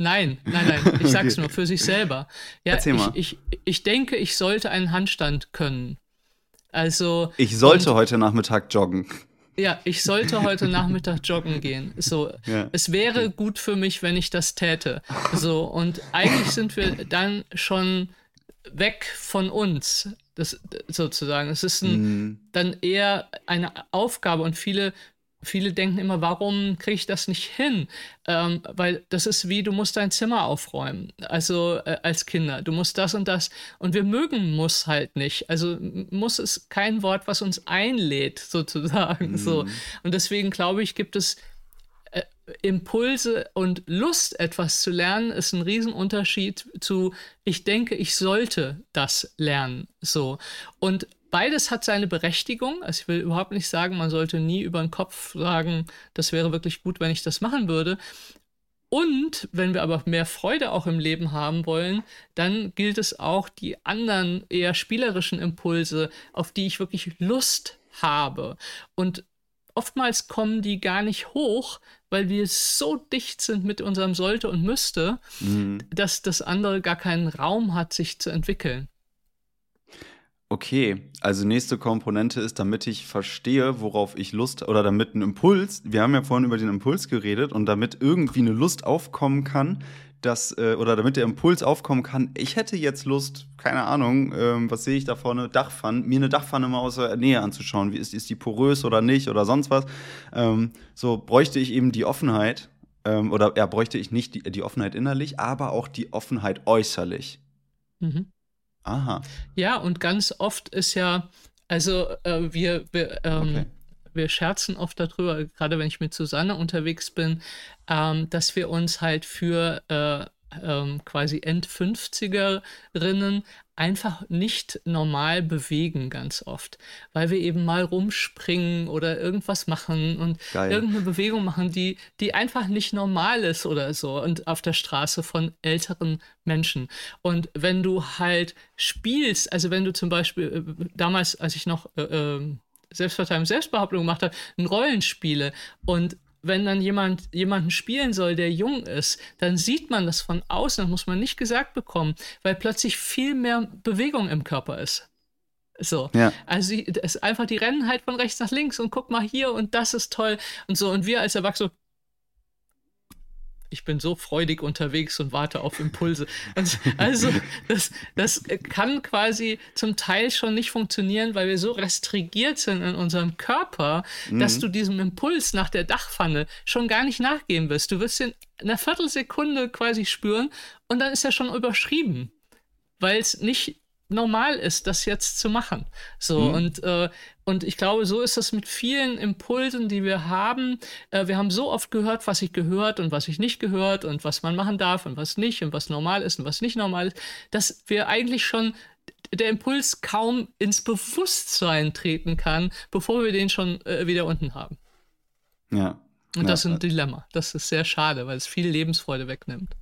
A: Nein, nein, nein. Ich sag's okay. nur für sich selber. Ja, Erzähl mal. Ich, ich, ich denke, ich sollte einen Handstand können. Also.
B: Ich sollte und, heute Nachmittag joggen.
A: Ja, ich sollte heute Nachmittag joggen gehen. So, ja. es wäre okay. gut für mich, wenn ich das täte. So, und eigentlich sind wir dann schon weg von uns, das, sozusagen. Es ist ein, mm. dann eher eine Aufgabe und viele viele denken immer, warum kriege ich das nicht hin? Ähm, weil das ist wie, du musst dein Zimmer aufräumen, also äh, als Kinder. Du musst das und das. Und wir mögen muss halt nicht. Also muss ist kein Wort, was uns einlädt, sozusagen. Mhm. So. Und deswegen glaube ich, gibt es äh, Impulse und Lust, etwas zu lernen, ist ein Riesenunterschied zu, ich denke, ich sollte das lernen. So. Und beides hat seine Berechtigung. Also ich will überhaupt nicht sagen, man sollte nie über den Kopf sagen, das wäre wirklich gut, wenn ich das machen würde. Und wenn wir aber mehr Freude auch im Leben haben wollen, dann gilt es auch, die anderen eher spielerischen Impulse, auf die ich wirklich Lust habe. Und oftmals kommen die gar nicht hoch, weil wir so dicht sind mit unserem sollte und müsste, mhm. dass das andere gar keinen Raum hat, sich zu entwickeln.
B: Okay, also nächste Komponente ist, damit ich verstehe, worauf ich Lust oder damit ein Impuls, wir haben ja vorhin über den Impuls geredet und damit irgendwie eine Lust aufkommen kann, dass, äh, oder damit der Impuls aufkommen kann, ich hätte jetzt Lust, keine Ahnung, ähm, was sehe ich da vorne, Dachpfanne, mir eine Dachpfanne mal aus der Nähe anzuschauen, wie ist, ist die porös oder nicht oder sonst was. Ähm, so bräuchte ich eben die Offenheit, ähm, oder ja, bräuchte ich nicht die, die Offenheit innerlich, aber auch die Offenheit äußerlich. Mhm.
A: Aha. Ja, und ganz oft ist ja, also äh, wir, wir, ähm, okay. wir scherzen oft darüber, gerade wenn ich mit Susanne unterwegs bin, ähm, dass wir uns halt für äh, ähm, quasi End-50erinnen einfach nicht normal bewegen ganz oft, weil wir eben mal rumspringen oder irgendwas machen und Geil. irgendeine Bewegung machen, die, die einfach nicht normal ist oder so und auf der Straße von älteren Menschen. Und wenn du halt spielst, also wenn du zum Beispiel äh, damals, als ich noch äh, ähm, Selbstverteidigung, Selbstbehauptung gemacht habe, ein Rollenspiele und wenn dann jemand jemanden spielen soll, der jung ist, dann sieht man das von außen, das muss man nicht gesagt bekommen, weil plötzlich viel mehr Bewegung im Körper ist. So. Ja. Also es ist einfach, die rennen halt von rechts nach links und guck mal hier und das ist toll und so. Und wir als Erwachsene, ich bin so freudig unterwegs und warte auf Impulse. Also, das, das kann quasi zum Teil schon nicht funktionieren, weil wir so restrigiert sind in unserem Körper, mhm. dass du diesem Impuls nach der Dachpfanne schon gar nicht nachgehen wirst. Du wirst ihn in einer Viertelsekunde quasi spüren und dann ist er schon überschrieben, weil es nicht normal ist, das jetzt zu machen. So mhm. und äh, und ich glaube, so ist das mit vielen Impulsen, die wir haben. Äh, wir haben so oft gehört, was ich gehört und was ich nicht gehört und was man machen darf und was nicht und was normal ist und was nicht normal ist, dass wir eigentlich schon der Impuls kaum ins Bewusstsein treten kann, bevor wir den schon äh, wieder unten haben.
B: Ja.
A: Und
B: ja.
A: das ist ein Dilemma. Das ist sehr schade, weil es viel Lebensfreude wegnimmt.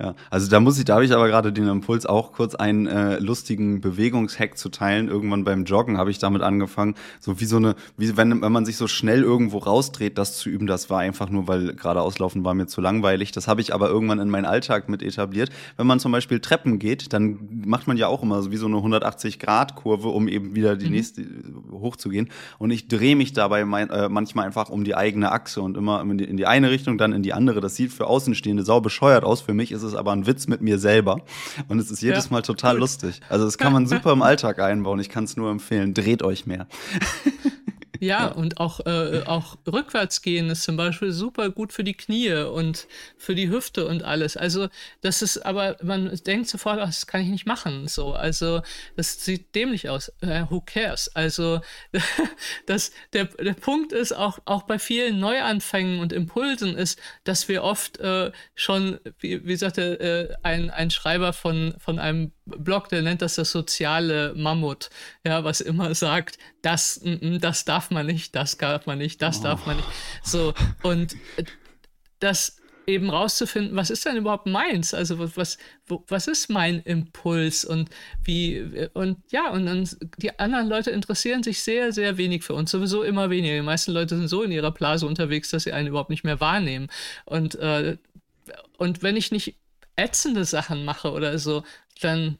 B: Ja, also da muss ich, da habe ich aber gerade den Impuls, auch kurz einen äh, lustigen Bewegungshack zu teilen. Irgendwann beim Joggen habe ich damit angefangen, so wie so eine, wie wenn, wenn man sich so schnell irgendwo rausdreht, das zu üben. Das war einfach nur, weil gerade auslaufen war mir zu langweilig. Das habe ich aber irgendwann in meinen Alltag mit etabliert. Wenn man zum Beispiel Treppen geht, dann macht man ja auch immer so wie so eine 180-Grad-Kurve, um eben wieder die mhm. nächste hochzugehen. Und ich drehe mich dabei mein, äh, manchmal einfach um die eigene Achse und immer in die, in die eine Richtung, dann in die andere. Das sieht für Außenstehende sau bescheuert aus. Für mich ist es es aber ein Witz mit mir selber. Und es ist jedes ja, Mal total gut. lustig. Also das kann man super im Alltag einbauen. Ich kann es nur empfehlen. Dreht euch mehr.
A: Ja, und auch, äh, auch rückwärts gehen ist zum Beispiel super gut für die Knie und für die Hüfte und alles. Also, das ist, aber man denkt sofort, ach, das kann ich nicht machen. So, also, das sieht dämlich aus. Äh, who cares? Also, das, der, der Punkt ist auch, auch bei vielen Neuanfängen und Impulsen ist, dass wir oft äh, schon, wie, wie sagte äh, ein, ein Schreiber von, von einem Blog, der nennt das das soziale Mammut, ja, was immer sagt, das, das darf man nicht, das darf man nicht, das oh. darf man nicht. So, und das eben rauszufinden, was ist denn überhaupt meins? Also was, was ist mein Impuls und wie, und ja, und dann die anderen Leute interessieren sich sehr, sehr wenig für uns, sowieso immer weniger. Die meisten Leute sind so in ihrer Blase unterwegs, dass sie einen überhaupt nicht mehr wahrnehmen. Und, äh, und wenn ich nicht ätzende Sachen mache oder so, dann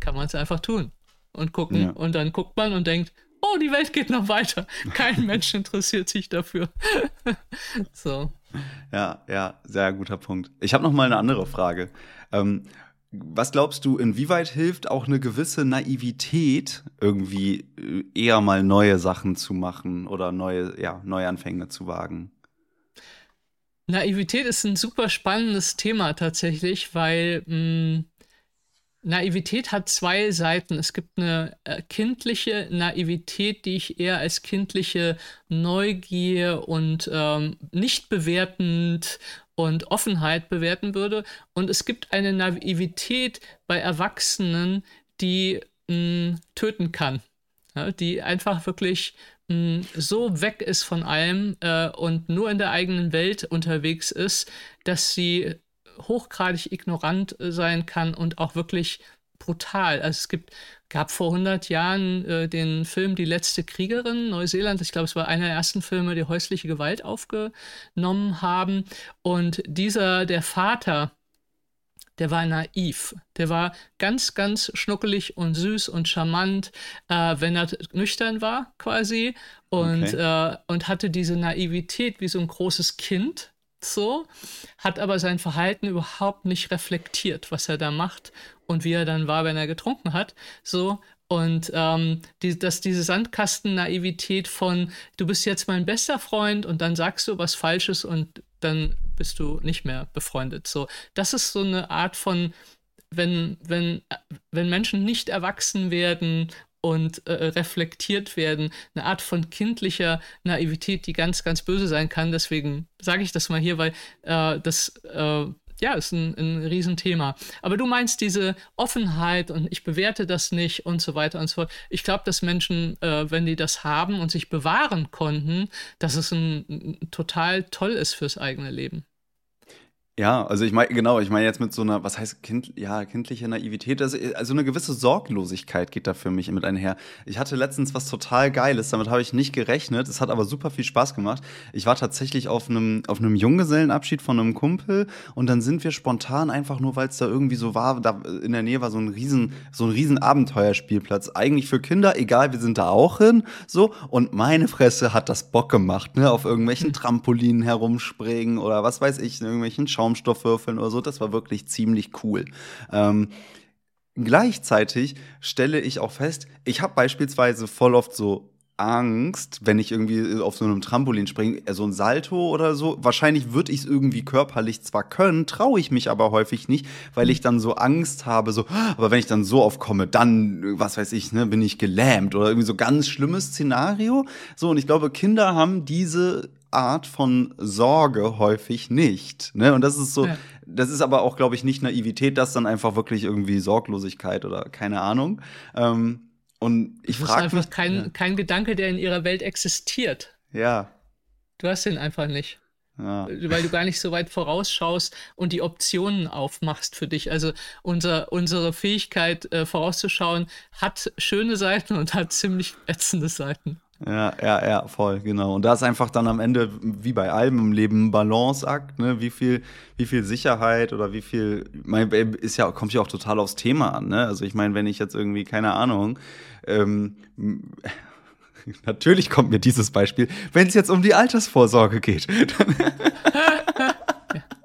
A: kann man es einfach tun und gucken. Ja. Und dann guckt man und denkt, oh, die Welt geht noch weiter. Kein Mensch interessiert sich dafür. so.
B: Ja, ja, sehr guter Punkt. Ich habe noch mal eine andere Frage. Ähm, was glaubst du, inwieweit hilft auch eine gewisse Naivität, irgendwie äh, eher mal neue Sachen zu machen oder neue, ja, Neuanfänge zu wagen?
A: Naivität ist ein super spannendes Thema tatsächlich, weil mh, mm, Naivität hat zwei Seiten. Es gibt eine äh, kindliche Naivität, die ich eher als kindliche Neugier und ähm, nicht bewertend und Offenheit bewerten würde. Und es gibt eine Naivität bei Erwachsenen, die mh, töten kann. Ja, die einfach wirklich mh, so weg ist von allem äh, und nur in der eigenen Welt unterwegs ist, dass sie hochgradig ignorant äh, sein kann und auch wirklich brutal. Also es gibt, gab vor 100 Jahren äh, den Film Die letzte Kriegerin, Neuseeland. Ich glaube, es war einer der ersten Filme, die häusliche Gewalt aufgenommen haben. Und dieser, der Vater, der war naiv. Der war ganz, ganz schnuckelig und süß und charmant, äh, wenn er nüchtern war, quasi. Und, okay. äh, und hatte diese Naivität wie so ein großes Kind so, hat aber sein Verhalten überhaupt nicht reflektiert, was er da macht und wie er dann war, wenn er getrunken hat. So, und ähm, die, dass diese Sandkasten-Naivität von, du bist jetzt mein bester Freund und dann sagst du was Falsches und dann bist du nicht mehr befreundet. So, das ist so eine Art von, wenn, wenn, wenn Menschen nicht erwachsen werden und äh, reflektiert werden. Eine Art von kindlicher Naivität, die ganz, ganz böse sein kann. Deswegen sage ich das mal hier, weil äh, das äh, ja, ist ein, ein Riesenthema. Aber du meinst diese Offenheit und ich bewerte das nicht und so weiter und so fort. Ich glaube, dass Menschen, äh, wenn die das haben und sich bewahren konnten, dass es ein, ein total toll ist fürs eigene Leben.
B: Ja, also ich meine, genau, ich meine jetzt mit so einer, was heißt kind, ja, kindliche Naivität, also, also eine gewisse Sorglosigkeit geht da für mich mit einher. Ich hatte letztens was total Geiles, damit habe ich nicht gerechnet, es hat aber super viel Spaß gemacht. Ich war tatsächlich auf einem, auf einem Junggesellenabschied von einem Kumpel und dann sind wir spontan einfach nur, weil es da irgendwie so war, da in der Nähe war so ein riesen, so ein riesen Abenteuerspielplatz. Eigentlich für Kinder, egal, wir sind da auch hin, so, und meine Fresse hat das Bock gemacht, ne, auf irgendwelchen Trampolinen herumspringen oder was weiß ich, in irgendwelchen Schaum Schaumstoffwürfeln oder so. Das war wirklich ziemlich cool. Ähm, gleichzeitig stelle ich auch fest, ich habe beispielsweise voll oft so Angst, wenn ich irgendwie auf so einem Trampolin springe, so ein Salto oder so. Wahrscheinlich würde ich es irgendwie körperlich zwar können, traue ich mich aber häufig nicht, weil ich dann so Angst habe, so, aber wenn ich dann so aufkomme, dann, was weiß ich, ne, bin ich gelähmt oder irgendwie so ganz schlimmes Szenario. So, und ich glaube, Kinder haben diese Art von Sorge häufig nicht. Ne? Und das ist so, ja. das ist aber auch, glaube ich, nicht Naivität, das dann einfach wirklich irgendwie Sorglosigkeit oder keine Ahnung. Ähm, und ich frage
A: einfach mich, kein, ja. kein Gedanke, der in ihrer Welt existiert.
B: Ja.
A: Du hast den einfach nicht. Ja. Weil du gar nicht so weit vorausschaust und die Optionen aufmachst für dich. Also unser, unsere Fähigkeit äh, vorauszuschauen hat schöne Seiten und hat ziemlich ätzende Seiten.
B: Ja, ja, ja, voll, genau. Und da ist einfach dann am Ende, wie bei allem im Leben, ein Balanceakt, ne? Wie viel, wie viel Sicherheit oder wie viel, mein, ist ja, kommt ja auch total aufs Thema an, ne? Also ich meine, wenn ich jetzt irgendwie, keine Ahnung, ähm, natürlich kommt mir dieses Beispiel, wenn es jetzt um die Altersvorsorge geht.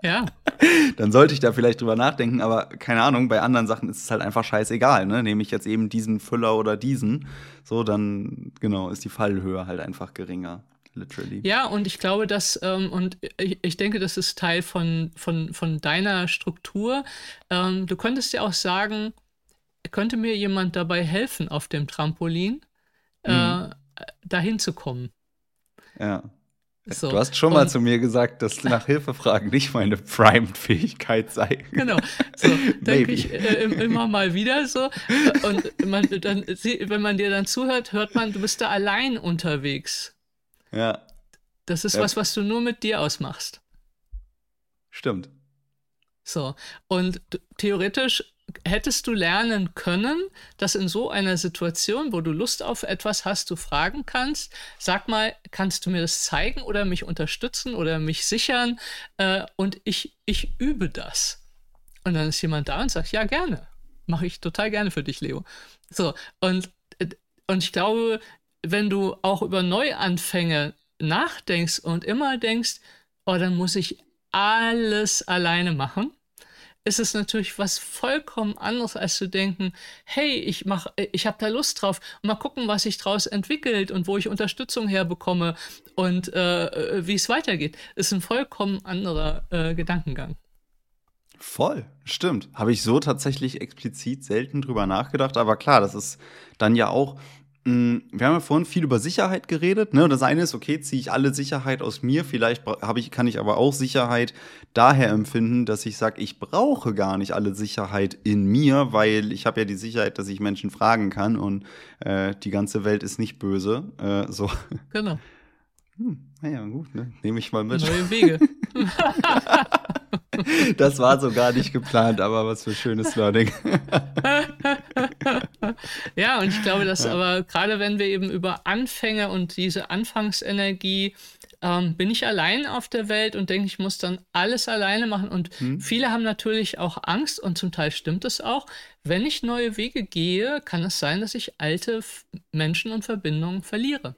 A: ja.
B: Dann sollte ich da vielleicht drüber nachdenken, aber keine Ahnung, bei anderen Sachen ist es halt einfach scheißegal, ne? Nehme ich jetzt eben diesen Füller oder diesen, so, dann, genau, ist die Fallhöhe halt einfach geringer. Literally.
A: Ja, und ich glaube, dass, ähm, und ich, ich, denke, das ist Teil von, von, von deiner Struktur. Ähm, du könntest ja auch sagen, könnte mir jemand dabei helfen auf dem Trampolin, äh, mhm. äh, dahin zu kommen?
B: Ja. So. Du hast schon mal zu mir gesagt, dass nach Hilfe fragen nicht meine Primed-Fähigkeit sei.
A: Genau. So, denke ich äh, immer mal wieder so. Und man, dann, wenn man dir dann zuhört, hört man, du bist da allein unterwegs.
B: Ja.
A: Das ist ja. was, was du nur mit dir ausmachst.
B: Stimmt.
A: So. Und theoretisch hättest du lernen können, dass in so einer Situation, wo du Lust auf etwas hast, du fragen kannst, sag mal, kannst du mir das zeigen oder mich unterstützen oder mich sichern äh, und ich, ich übe das. Und dann ist jemand da und sagt, ja, gerne. Mache ich total gerne für dich, Leo. So, und, äh, und ich glaube, wenn du auch über Neuanfänge nachdenkst und immer denkst, oh, dann muss ich alles alleine machen, ist es natürlich was vollkommen anderes, als zu denken, hey, ich mach, ich habe da Lust drauf, mal gucken, was sich daraus entwickelt und wo ich Unterstützung herbekomme und äh, äh, wie es weitergeht. Ist ein vollkommen anderer äh, Gedankengang.
B: Voll, stimmt. Habe ich so tatsächlich explizit selten drüber nachgedacht, aber klar, das ist dann ja auch wir haben ja vorhin viel über Sicherheit geredet. Ne? Das eine ist, okay, ziehe ich alle Sicherheit aus mir. Vielleicht ich, kann ich aber auch Sicherheit daher empfinden, dass ich sage, ich brauche gar nicht alle Sicherheit in mir, weil ich habe ja die Sicherheit, dass ich Menschen fragen kann und äh, die ganze Welt ist nicht böse. Äh, so.
A: Genau.
B: Hm, naja, gut, ne? nehme ich mal mit.
A: Neue Wege.
B: Das war so gar nicht geplant, aber was für schönes Learning.
A: ja, und ich glaube, dass ja. aber gerade wenn wir eben über Anfänge und diese Anfangsenergie, ähm, bin ich allein auf der Welt und denke, ich muss dann alles alleine machen. Und hm. viele haben natürlich auch Angst und zum Teil stimmt es auch. Wenn ich neue Wege gehe, kann es sein, dass ich alte Menschen und Verbindungen verliere.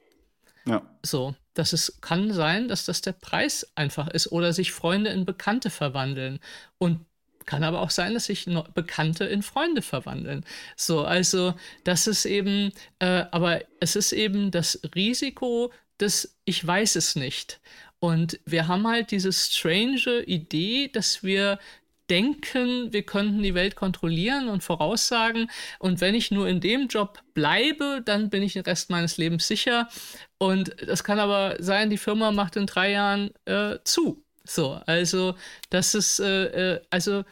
B: Ja.
A: So, dass es kann sein, dass das der Preis einfach ist oder sich Freunde in Bekannte verwandeln. Und kann aber auch sein, dass sich Bekannte in Freunde verwandeln. So, also das ist eben, äh, aber es ist eben das Risiko des Ich weiß es nicht. Und wir haben halt diese strange Idee, dass wir denken, wir könnten die Welt kontrollieren und voraussagen. Und wenn ich nur in dem Job bleibe, dann bin ich den Rest meines Lebens sicher. Und das kann aber sein, die Firma macht in drei Jahren äh, zu. So, also das ist, äh, äh, also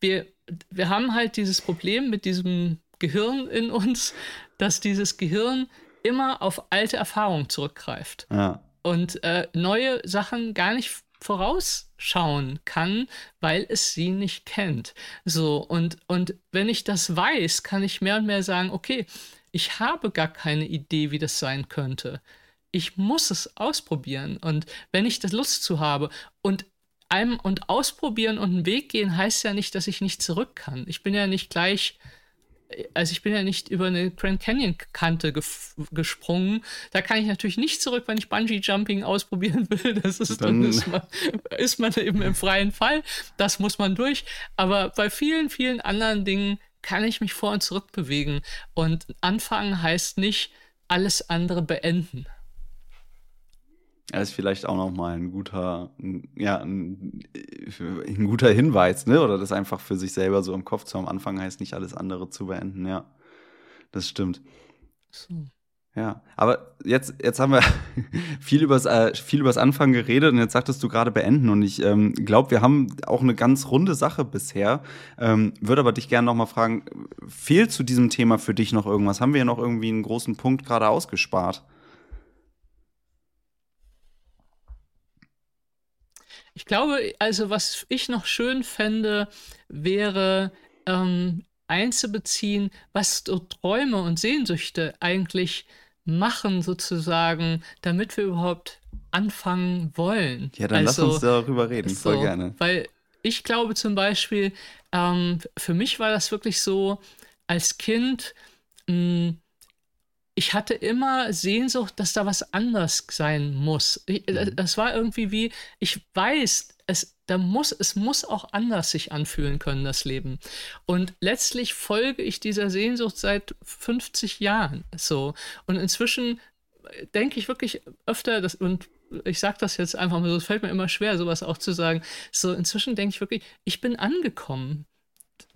A: wir, wir haben halt dieses Problem mit diesem Gehirn in uns, dass dieses Gehirn immer auf alte Erfahrungen zurückgreift.
B: Ja.
A: Und äh, neue Sachen gar nicht vorausschauen kann, weil es sie nicht kennt. So, und, und wenn ich das weiß, kann ich mehr und mehr sagen, okay, ich habe gar keine Idee, wie das sein könnte. Ich muss es ausprobieren. Und wenn ich das Lust zu habe und einem und ausprobieren und einen Weg gehen, heißt ja nicht, dass ich nicht zurück kann. Ich bin ja nicht gleich also ich bin ja nicht über eine Grand Canyon Kante gesprungen. Da kann ich natürlich nicht zurück, wenn ich Bungee Jumping ausprobieren will. Das ist dann, dann ist, man, ist man eben im freien Fall. Das muss man durch. Aber bei vielen, vielen anderen Dingen kann ich mich vor und zurück bewegen. Und anfangen heißt nicht alles andere beenden.
B: Das ist vielleicht auch nochmal ein guter, ja, ein, ein, guter Hinweis, ne? Oder das einfach für sich selber so im Kopf zu am Anfang heißt nicht alles andere zu beenden, ja. Das stimmt. So. Ja, aber jetzt, jetzt haben wir viel übers, äh, viel übers Anfang geredet und jetzt sagtest du gerade beenden und ich ähm, glaube, wir haben auch eine ganz runde Sache bisher. Ähm, Würde aber dich gerne noch mal fragen, fehlt zu diesem Thema für dich noch irgendwas? Haben wir noch irgendwie einen großen Punkt gerade ausgespart?
A: Ich glaube, also was ich noch schön fände, wäre ähm, einzubeziehen, was so Träume und Sehnsüchte eigentlich machen sozusagen, damit wir überhaupt anfangen wollen.
B: Ja, dann also, lass uns darüber reden, so, voll gerne.
A: Weil ich glaube zum Beispiel, ähm, für mich war das wirklich so, als Kind, mh, hm, ich hatte immer Sehnsucht, dass da was anders sein muss. Ich, mhm. Das war irgendwie wie, ich weiß, es, da muss, es muss auch anders sich anfühlen können, das Leben. Und letztlich folge ich dieser Sehnsucht seit 50 Jahren so. Und inzwischen denke ich wirklich öfter, dass, und ich sage das jetzt einfach mal so, es fällt mir immer schwer, sowas auch zu sagen. So, inzwischen denke ich wirklich, ich bin angekommen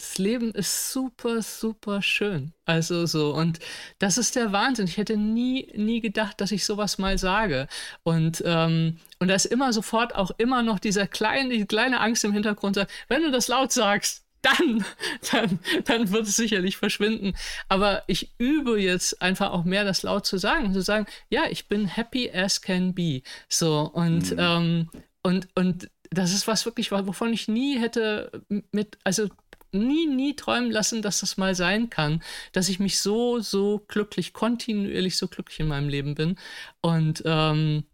A: das Leben ist super, super schön. Also so, und das ist der Wahnsinn. Ich hätte nie, nie gedacht, dass ich sowas mal sage. Und, ähm, und da ist immer sofort auch immer noch dieser kleine, die kleine Angst im Hintergrund, sagt, wenn du das laut sagst, dann, dann, dann wird es sicherlich verschwinden. Aber ich übe jetzt einfach auch mehr, das laut zu sagen und zu sagen, ja, ich bin happy as can be. So, und, mhm. ähm, und, und das ist was wirklich, wovon ich nie hätte mit, also nie, nie träumen lassen, dass das mal sein kann, dass ich mich so, so glücklich, kontinuierlich so glücklich in meinem Leben bin. Und ähm,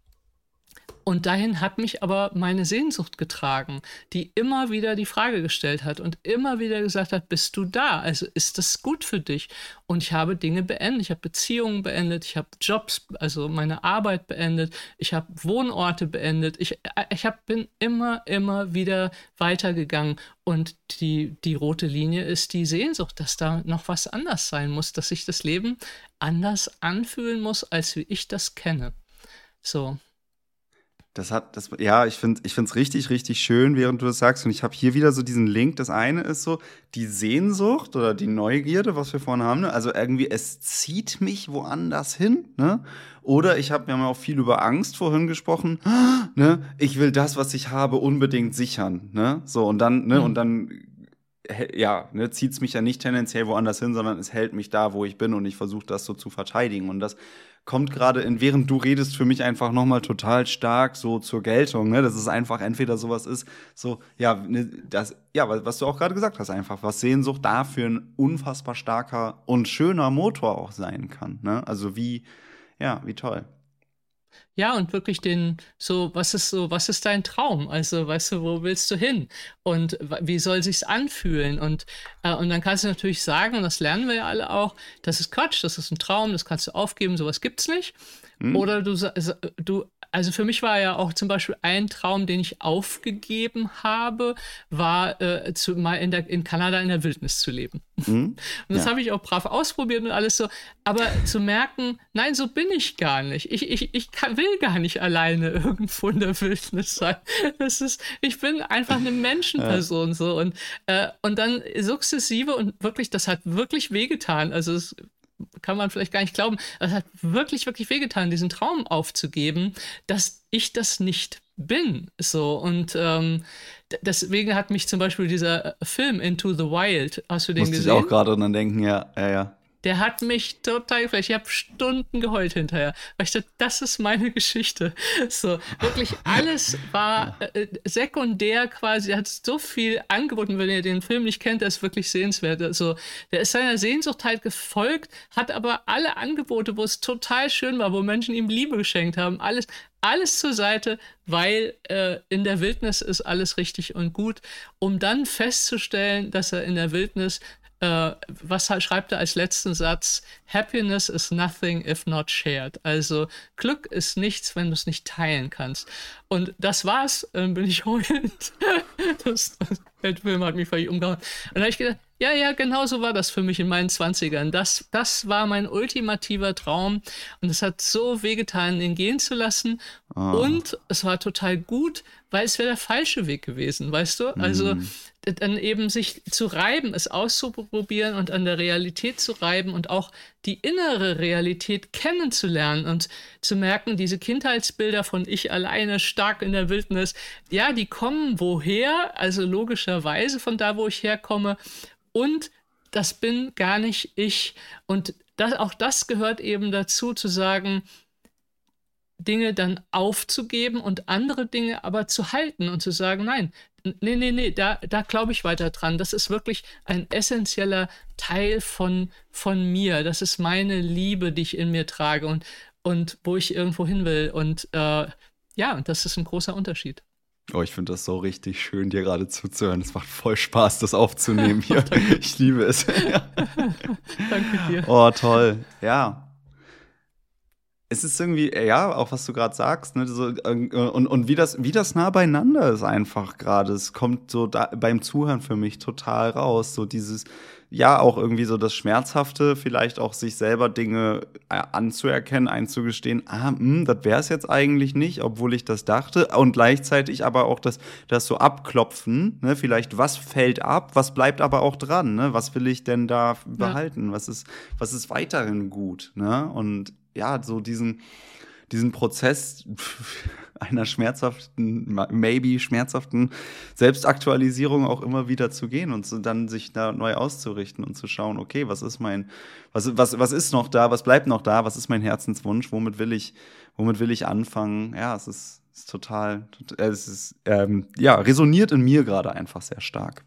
A: und dahin hat mich aber meine Sehnsucht getragen, die immer wieder die Frage gestellt hat und immer wieder gesagt hat, bist du da? Also ist das gut für dich? Und ich habe Dinge beendet. Ich habe Beziehungen beendet, ich habe Jobs, also meine Arbeit beendet, ich habe Wohnorte beendet. Ich, äh, ich hab, bin immer, immer wieder weitergegangen. Und die, die rote Linie ist die Sehnsucht, dass da noch was anders sein muss, dass sich das Leben anders anfühlen muss, als wie ich das kenne. So.
B: Das hat, das, ja, ich finde ich finde es richtig, richtig schön, während du das sagst. Und ich habe hier wieder so diesen Link. Das eine ist so die Sehnsucht oder die Neugierde, was wir vorhin haben. Ne? Also irgendwie, es zieht mich woanders hin. Ne? Oder ich habe, wir haben auch viel über Angst vorhin gesprochen. Ne? Ich will das, was ich habe, unbedingt sichern. Ne? So, und dann, ne, mhm. und dann ja, ne, zieht es mich ja nicht tendenziell woanders hin, sondern es hält mich da, wo ich bin und ich versuche das so zu verteidigen. Und das kommt gerade, während du redest, für mich einfach nochmal total stark so zur Geltung, ne? dass es einfach entweder sowas ist, so, ja, ne, das, ja, was du auch gerade gesagt hast, einfach, was Sehnsucht dafür ein unfassbar starker und schöner Motor auch sein kann. Ne? Also wie, ja, wie toll.
A: Ja, und wirklich den, so, was ist so, was ist dein Traum? Also, weißt du, wo willst du hin? Und wie soll sich's anfühlen? Und, äh, und dann kannst du natürlich sagen, und das lernen wir ja alle auch, das ist Quatsch, das ist ein Traum, das kannst du aufgeben, sowas gibt's nicht. Hm. Oder du, du also für mich war ja auch zum Beispiel ein Traum, den ich aufgegeben habe, war äh, zu, mal in, der, in Kanada in der Wildnis zu leben. Mhm. Und das ja. habe ich auch brav ausprobiert und alles so. Aber zu merken, nein, so bin ich gar nicht. Ich, ich, ich kann, will gar nicht alleine irgendwo in der Wildnis sein. Das ist, ich bin einfach eine Menschenperson ja. so. Und, äh, und dann sukzessive und wirklich, das hat wirklich wehgetan. Also es kann man vielleicht gar nicht glauben. Es hat wirklich, wirklich wehgetan, diesen Traum aufzugeben, dass ich das nicht bin. So und ähm, deswegen hat mich zum Beispiel dieser Film Into the Wild, hast du den
B: Musste
A: gesehen?
B: Muss ich auch gerade dran denken, ja, ja, ja.
A: Der hat mich total geflasht. Ich habe Stunden geheult hinterher. Weil ich dachte, das ist meine Geschichte. So, wirklich alles war äh, sekundär quasi. Er hat so viel angeboten. Wenn ihr den Film nicht kennt, der ist wirklich sehenswert. Also, der ist seiner Sehnsucht halt gefolgt, hat aber alle Angebote, wo es total schön war, wo Menschen ihm Liebe geschenkt haben, alles, alles zur Seite, weil äh, in der Wildnis ist alles richtig und gut, um dann festzustellen, dass er in der Wildnis äh, was schreibt er als letzten Satz? Happiness is nothing if not shared. Also Glück ist nichts, wenn du es nicht teilen kannst. Und das war's, dann bin ich heulend. das, der Film hat mich völlig umgehauen. Und da habe ich gedacht, Ja, ja, genau so war das für mich in meinen Zwanzigern. Das, das war mein ultimativer Traum und es hat so wehgetan, ihn gehen zu lassen. Oh. Und es war total gut, weil es wäre der falsche Weg gewesen, weißt du? Also mm. Dann eben sich zu reiben, es auszuprobieren und an der Realität zu reiben und auch die innere Realität kennenzulernen und zu merken, diese Kindheitsbilder von ich alleine stark in der Wildnis, ja, die kommen woher? Also logischerweise von da, wo ich herkomme und das bin gar nicht ich. Und das, auch das gehört eben dazu, zu sagen, Dinge dann aufzugeben und andere Dinge aber zu halten und zu sagen, nein, nee, nee, nee, da, da glaube ich weiter dran. Das ist wirklich ein essentieller Teil von, von mir. Das ist meine Liebe, die ich in mir trage und, und wo ich irgendwo hin will. Und äh, ja, und das ist ein großer Unterschied.
B: Oh, ich finde das so richtig schön, dir gerade zuzuhören. Es macht voll Spaß, das aufzunehmen hier. ich liebe es.
A: Danke dir.
B: Oh, toll. Ja. Es ist irgendwie, ja, auch was du gerade sagst, ne, so, äh, und, und wie, das, wie das nah beieinander ist einfach gerade. Es kommt so da, beim Zuhören für mich total raus. So dieses, ja auch irgendwie so das Schmerzhafte, vielleicht auch sich selber Dinge äh, anzuerkennen, einzugestehen, ah, mh, hm, das wäre es jetzt eigentlich nicht, obwohl ich das dachte. Und gleichzeitig aber auch das, das so abklopfen, ne? vielleicht was fällt ab, was bleibt aber auch dran, ne? was will ich denn da behalten, ja. was, ist, was ist weiterhin gut. Ne? Und ja, so diesen, diesen Prozess einer schmerzhaften, maybe schmerzhaften Selbstaktualisierung auch immer wieder zu gehen und dann sich da neu auszurichten und zu schauen, okay, was ist mein, was, was, was ist noch da, was bleibt noch da, was ist mein Herzenswunsch, womit will ich, womit will ich anfangen? Ja, es ist, ist total, es ist, ähm, ja, resoniert in mir gerade einfach sehr stark.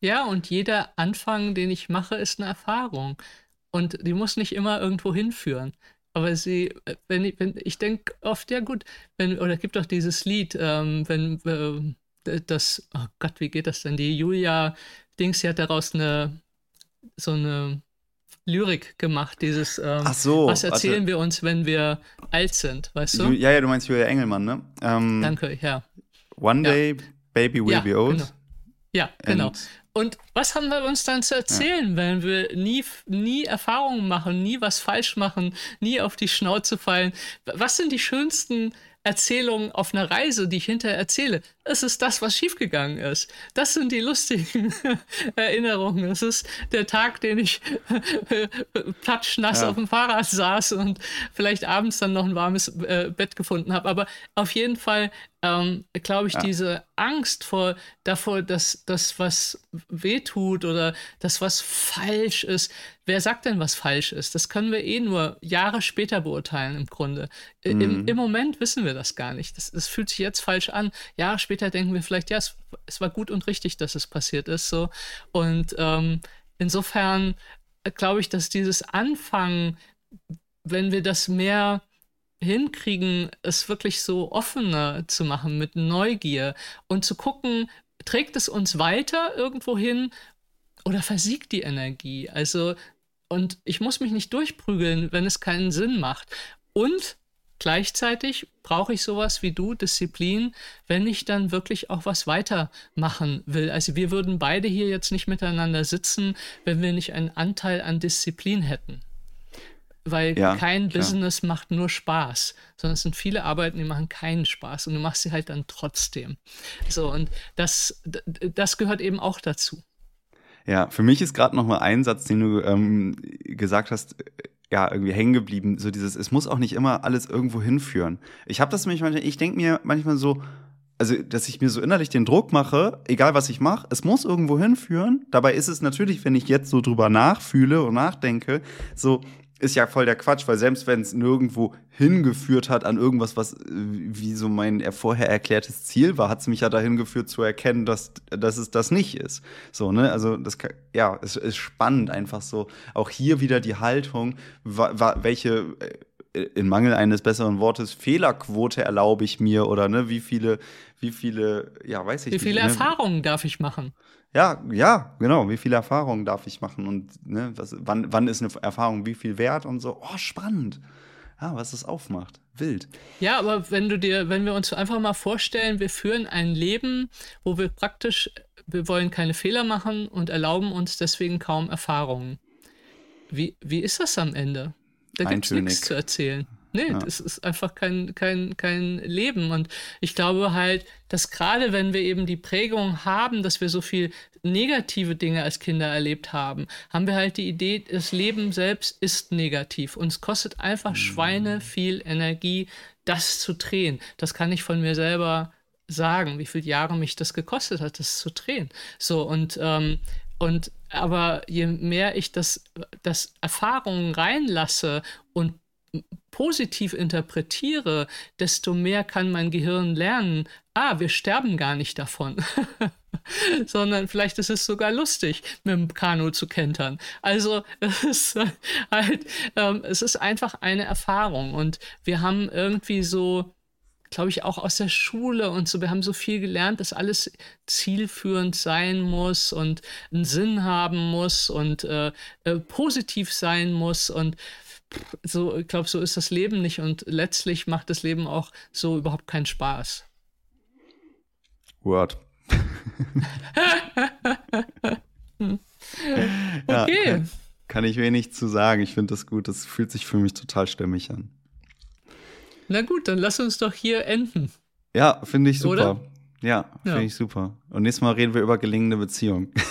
A: Ja, und jeder Anfang, den ich mache, ist eine Erfahrung. Und die muss nicht immer irgendwo hinführen. Aber sie, äh, wenn ich, wenn, ich denke oft, ja gut, wenn, oder gibt doch dieses Lied, ähm, wenn äh, das, oh Gott, wie geht das denn? Die Julia Dings, sie hat daraus eine, so eine Lyrik gemacht, dieses, ähm,
B: so,
A: was erzählen warte. wir uns, wenn wir alt sind, weißt du?
B: Ja, ja, du meinst Julia Engelmann, ne?
A: Ähm, Danke, ja.
B: One day, ja. baby will ja, be old.
A: Genau. Ja, genau. Und was haben wir uns dann zu erzählen, ja. wenn wir nie, nie Erfahrungen machen, nie was falsch machen, nie auf die Schnauze fallen? Was sind die schönsten Erzählungen auf einer Reise, die ich hinterher erzähle. Es ist das, was schiefgegangen ist. Das sind die lustigen Erinnerungen. Es ist der Tag, den ich platschnass ja. auf dem Fahrrad saß und vielleicht abends dann noch ein warmes äh, Bett gefunden habe. Aber auf jeden Fall ähm, glaube ich, ja. diese Angst vor davor, dass das was wehtut oder das was falsch ist. Wer sagt denn, was falsch ist? Das können wir eh nur Jahre später beurteilen im Grunde. Mhm. Im, Im, Moment wissen wir das gar nicht. Das, das, fühlt sich jetzt falsch an. Jahre später denken wir vielleicht, ja, es, es war gut und richtig, dass es passiert ist. So. Und ähm, insofern äh, glaube ich, dass dieses Anfangen, wenn wir das mehr hinkriegen, es wirklich so offener zu machen mit Neugier und zu gucken, trägt es uns weiter irgendwo hin oder versiegt die Energie? Also, und ich muss mich nicht durchprügeln, wenn es keinen Sinn macht. Und gleichzeitig brauche ich sowas wie du, Disziplin, wenn ich dann wirklich auch was weitermachen will. Also wir würden beide hier jetzt nicht miteinander sitzen, wenn wir nicht einen Anteil an Disziplin hätten weil ja, kein klar. Business macht nur Spaß, sondern es sind viele Arbeiten, die machen keinen Spaß und du machst sie halt dann trotzdem. So, und das, das gehört eben auch dazu.
B: Ja, für mich ist gerade noch mal ein Satz, den du ähm, gesagt hast, äh, ja, irgendwie hängen geblieben. So dieses, es muss auch nicht immer alles irgendwo hinführen. Ich habe das nämlich manchmal, ich denke mir manchmal so, also, dass ich mir so innerlich den Druck mache, egal was ich mache, es muss irgendwo hinführen. Dabei ist es natürlich, wenn ich jetzt so drüber nachfühle und nachdenke, so, ist ja voll der Quatsch, weil selbst wenn es nirgendwo hingeführt hat an irgendwas, was äh, wie so mein vorher erklärtes Ziel war, hat es mich ja dahin geführt zu erkennen, dass, dass es das nicht ist. So, ne? Also das ja, es ist spannend einfach so. Auch hier wieder die Haltung, welche äh, in Mangel eines besseren Wortes Fehlerquote erlaube ich mir oder ne, wie viele, wie viele, ja, weiß ich
A: nicht. Wie viele
B: ne?
A: Erfahrungen darf ich machen?
B: Ja, ja, genau. Wie viele Erfahrungen darf ich machen und ne, was, wann, wann ist eine Erfahrung wie viel wert und so. Oh, spannend. Ja, was es aufmacht. Wild.
A: Ja, aber wenn du dir, wenn wir uns einfach mal vorstellen, wir führen ein Leben, wo wir praktisch wir wollen keine Fehler machen und erlauben uns deswegen kaum Erfahrungen. Wie, wie ist das am Ende? Da gibt es nichts zu erzählen. Nee, ja. das ist einfach kein, kein, kein Leben. Und ich glaube halt, dass gerade wenn wir eben die Prägung haben, dass wir so viel negative Dinge als Kinder erlebt haben, haben wir halt die Idee, das Leben selbst ist negativ. Und es kostet einfach mhm. Schweine viel Energie, das zu drehen. Das kann ich von mir selber sagen, wie viele Jahre mich das gekostet hat, das zu drehen. So, und, ähm, und aber je mehr ich das, das Erfahrungen reinlasse und positiv interpretiere, desto mehr kann mein Gehirn lernen, ah, wir sterben gar nicht davon. sondern vielleicht ist es sogar lustig, mit dem Kanu zu kentern. Also es ist halt, ähm, es ist einfach eine Erfahrung und wir haben irgendwie so, glaube ich, auch aus der Schule und so, wir haben so viel gelernt, dass alles zielführend sein muss und einen Sinn haben muss und äh, äh, positiv sein muss und so, ich glaube, so ist das Leben nicht und letztlich macht das Leben auch so überhaupt keinen Spaß.
D: Word.
A: okay. Ja,
D: kann, kann, ich wenig zu sagen. Ich finde das gut. Das fühlt sich für mich total stimmig an.
A: Na gut, dann lass uns doch hier enden.
D: Ja, finde ich super. Oder? Ja, finde ich super. Und nächstes Mal reden wir über gelingende Beziehungen.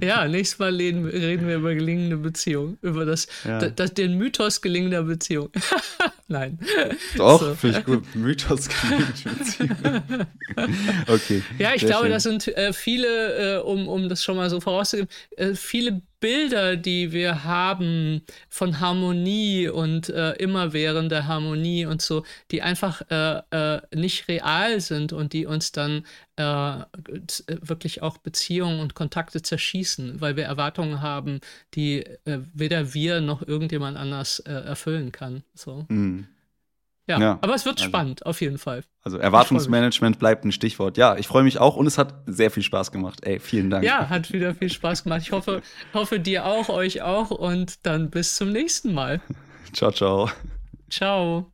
A: Ja, nächstes Mal reden, reden wir über gelingende Beziehungen. Über das, ja. das, den Mythos gelingender Beziehung. Nein.
D: Doch, so. finde ich gut. Mythos gelingender Beziehung.
A: okay. Ja, ich glaube, schön. das sind äh, viele, äh, um, um das schon mal so vorauszugeben, äh, viele Bilder, die wir haben von Harmonie und äh, immerwährender Harmonie und so, die einfach äh, äh, nicht real sind und die uns dann äh, wirklich auch Beziehungen und Kontakte zerschießen, weil wir Erwartungen haben, die äh, weder wir noch irgendjemand anders äh, erfüllen kann. So. Mm. Ja, ja, aber es wird also, spannend, auf jeden Fall.
D: Also Erwartungsmanagement bleibt ein Stichwort. Ja, ich freue mich auch und es hat sehr viel Spaß gemacht. Ey, vielen Dank.
A: Ja, hat wieder viel Spaß gemacht. Ich hoffe, hoffe dir auch, euch auch und dann bis zum nächsten Mal.
D: ciao, ciao.
A: Ciao.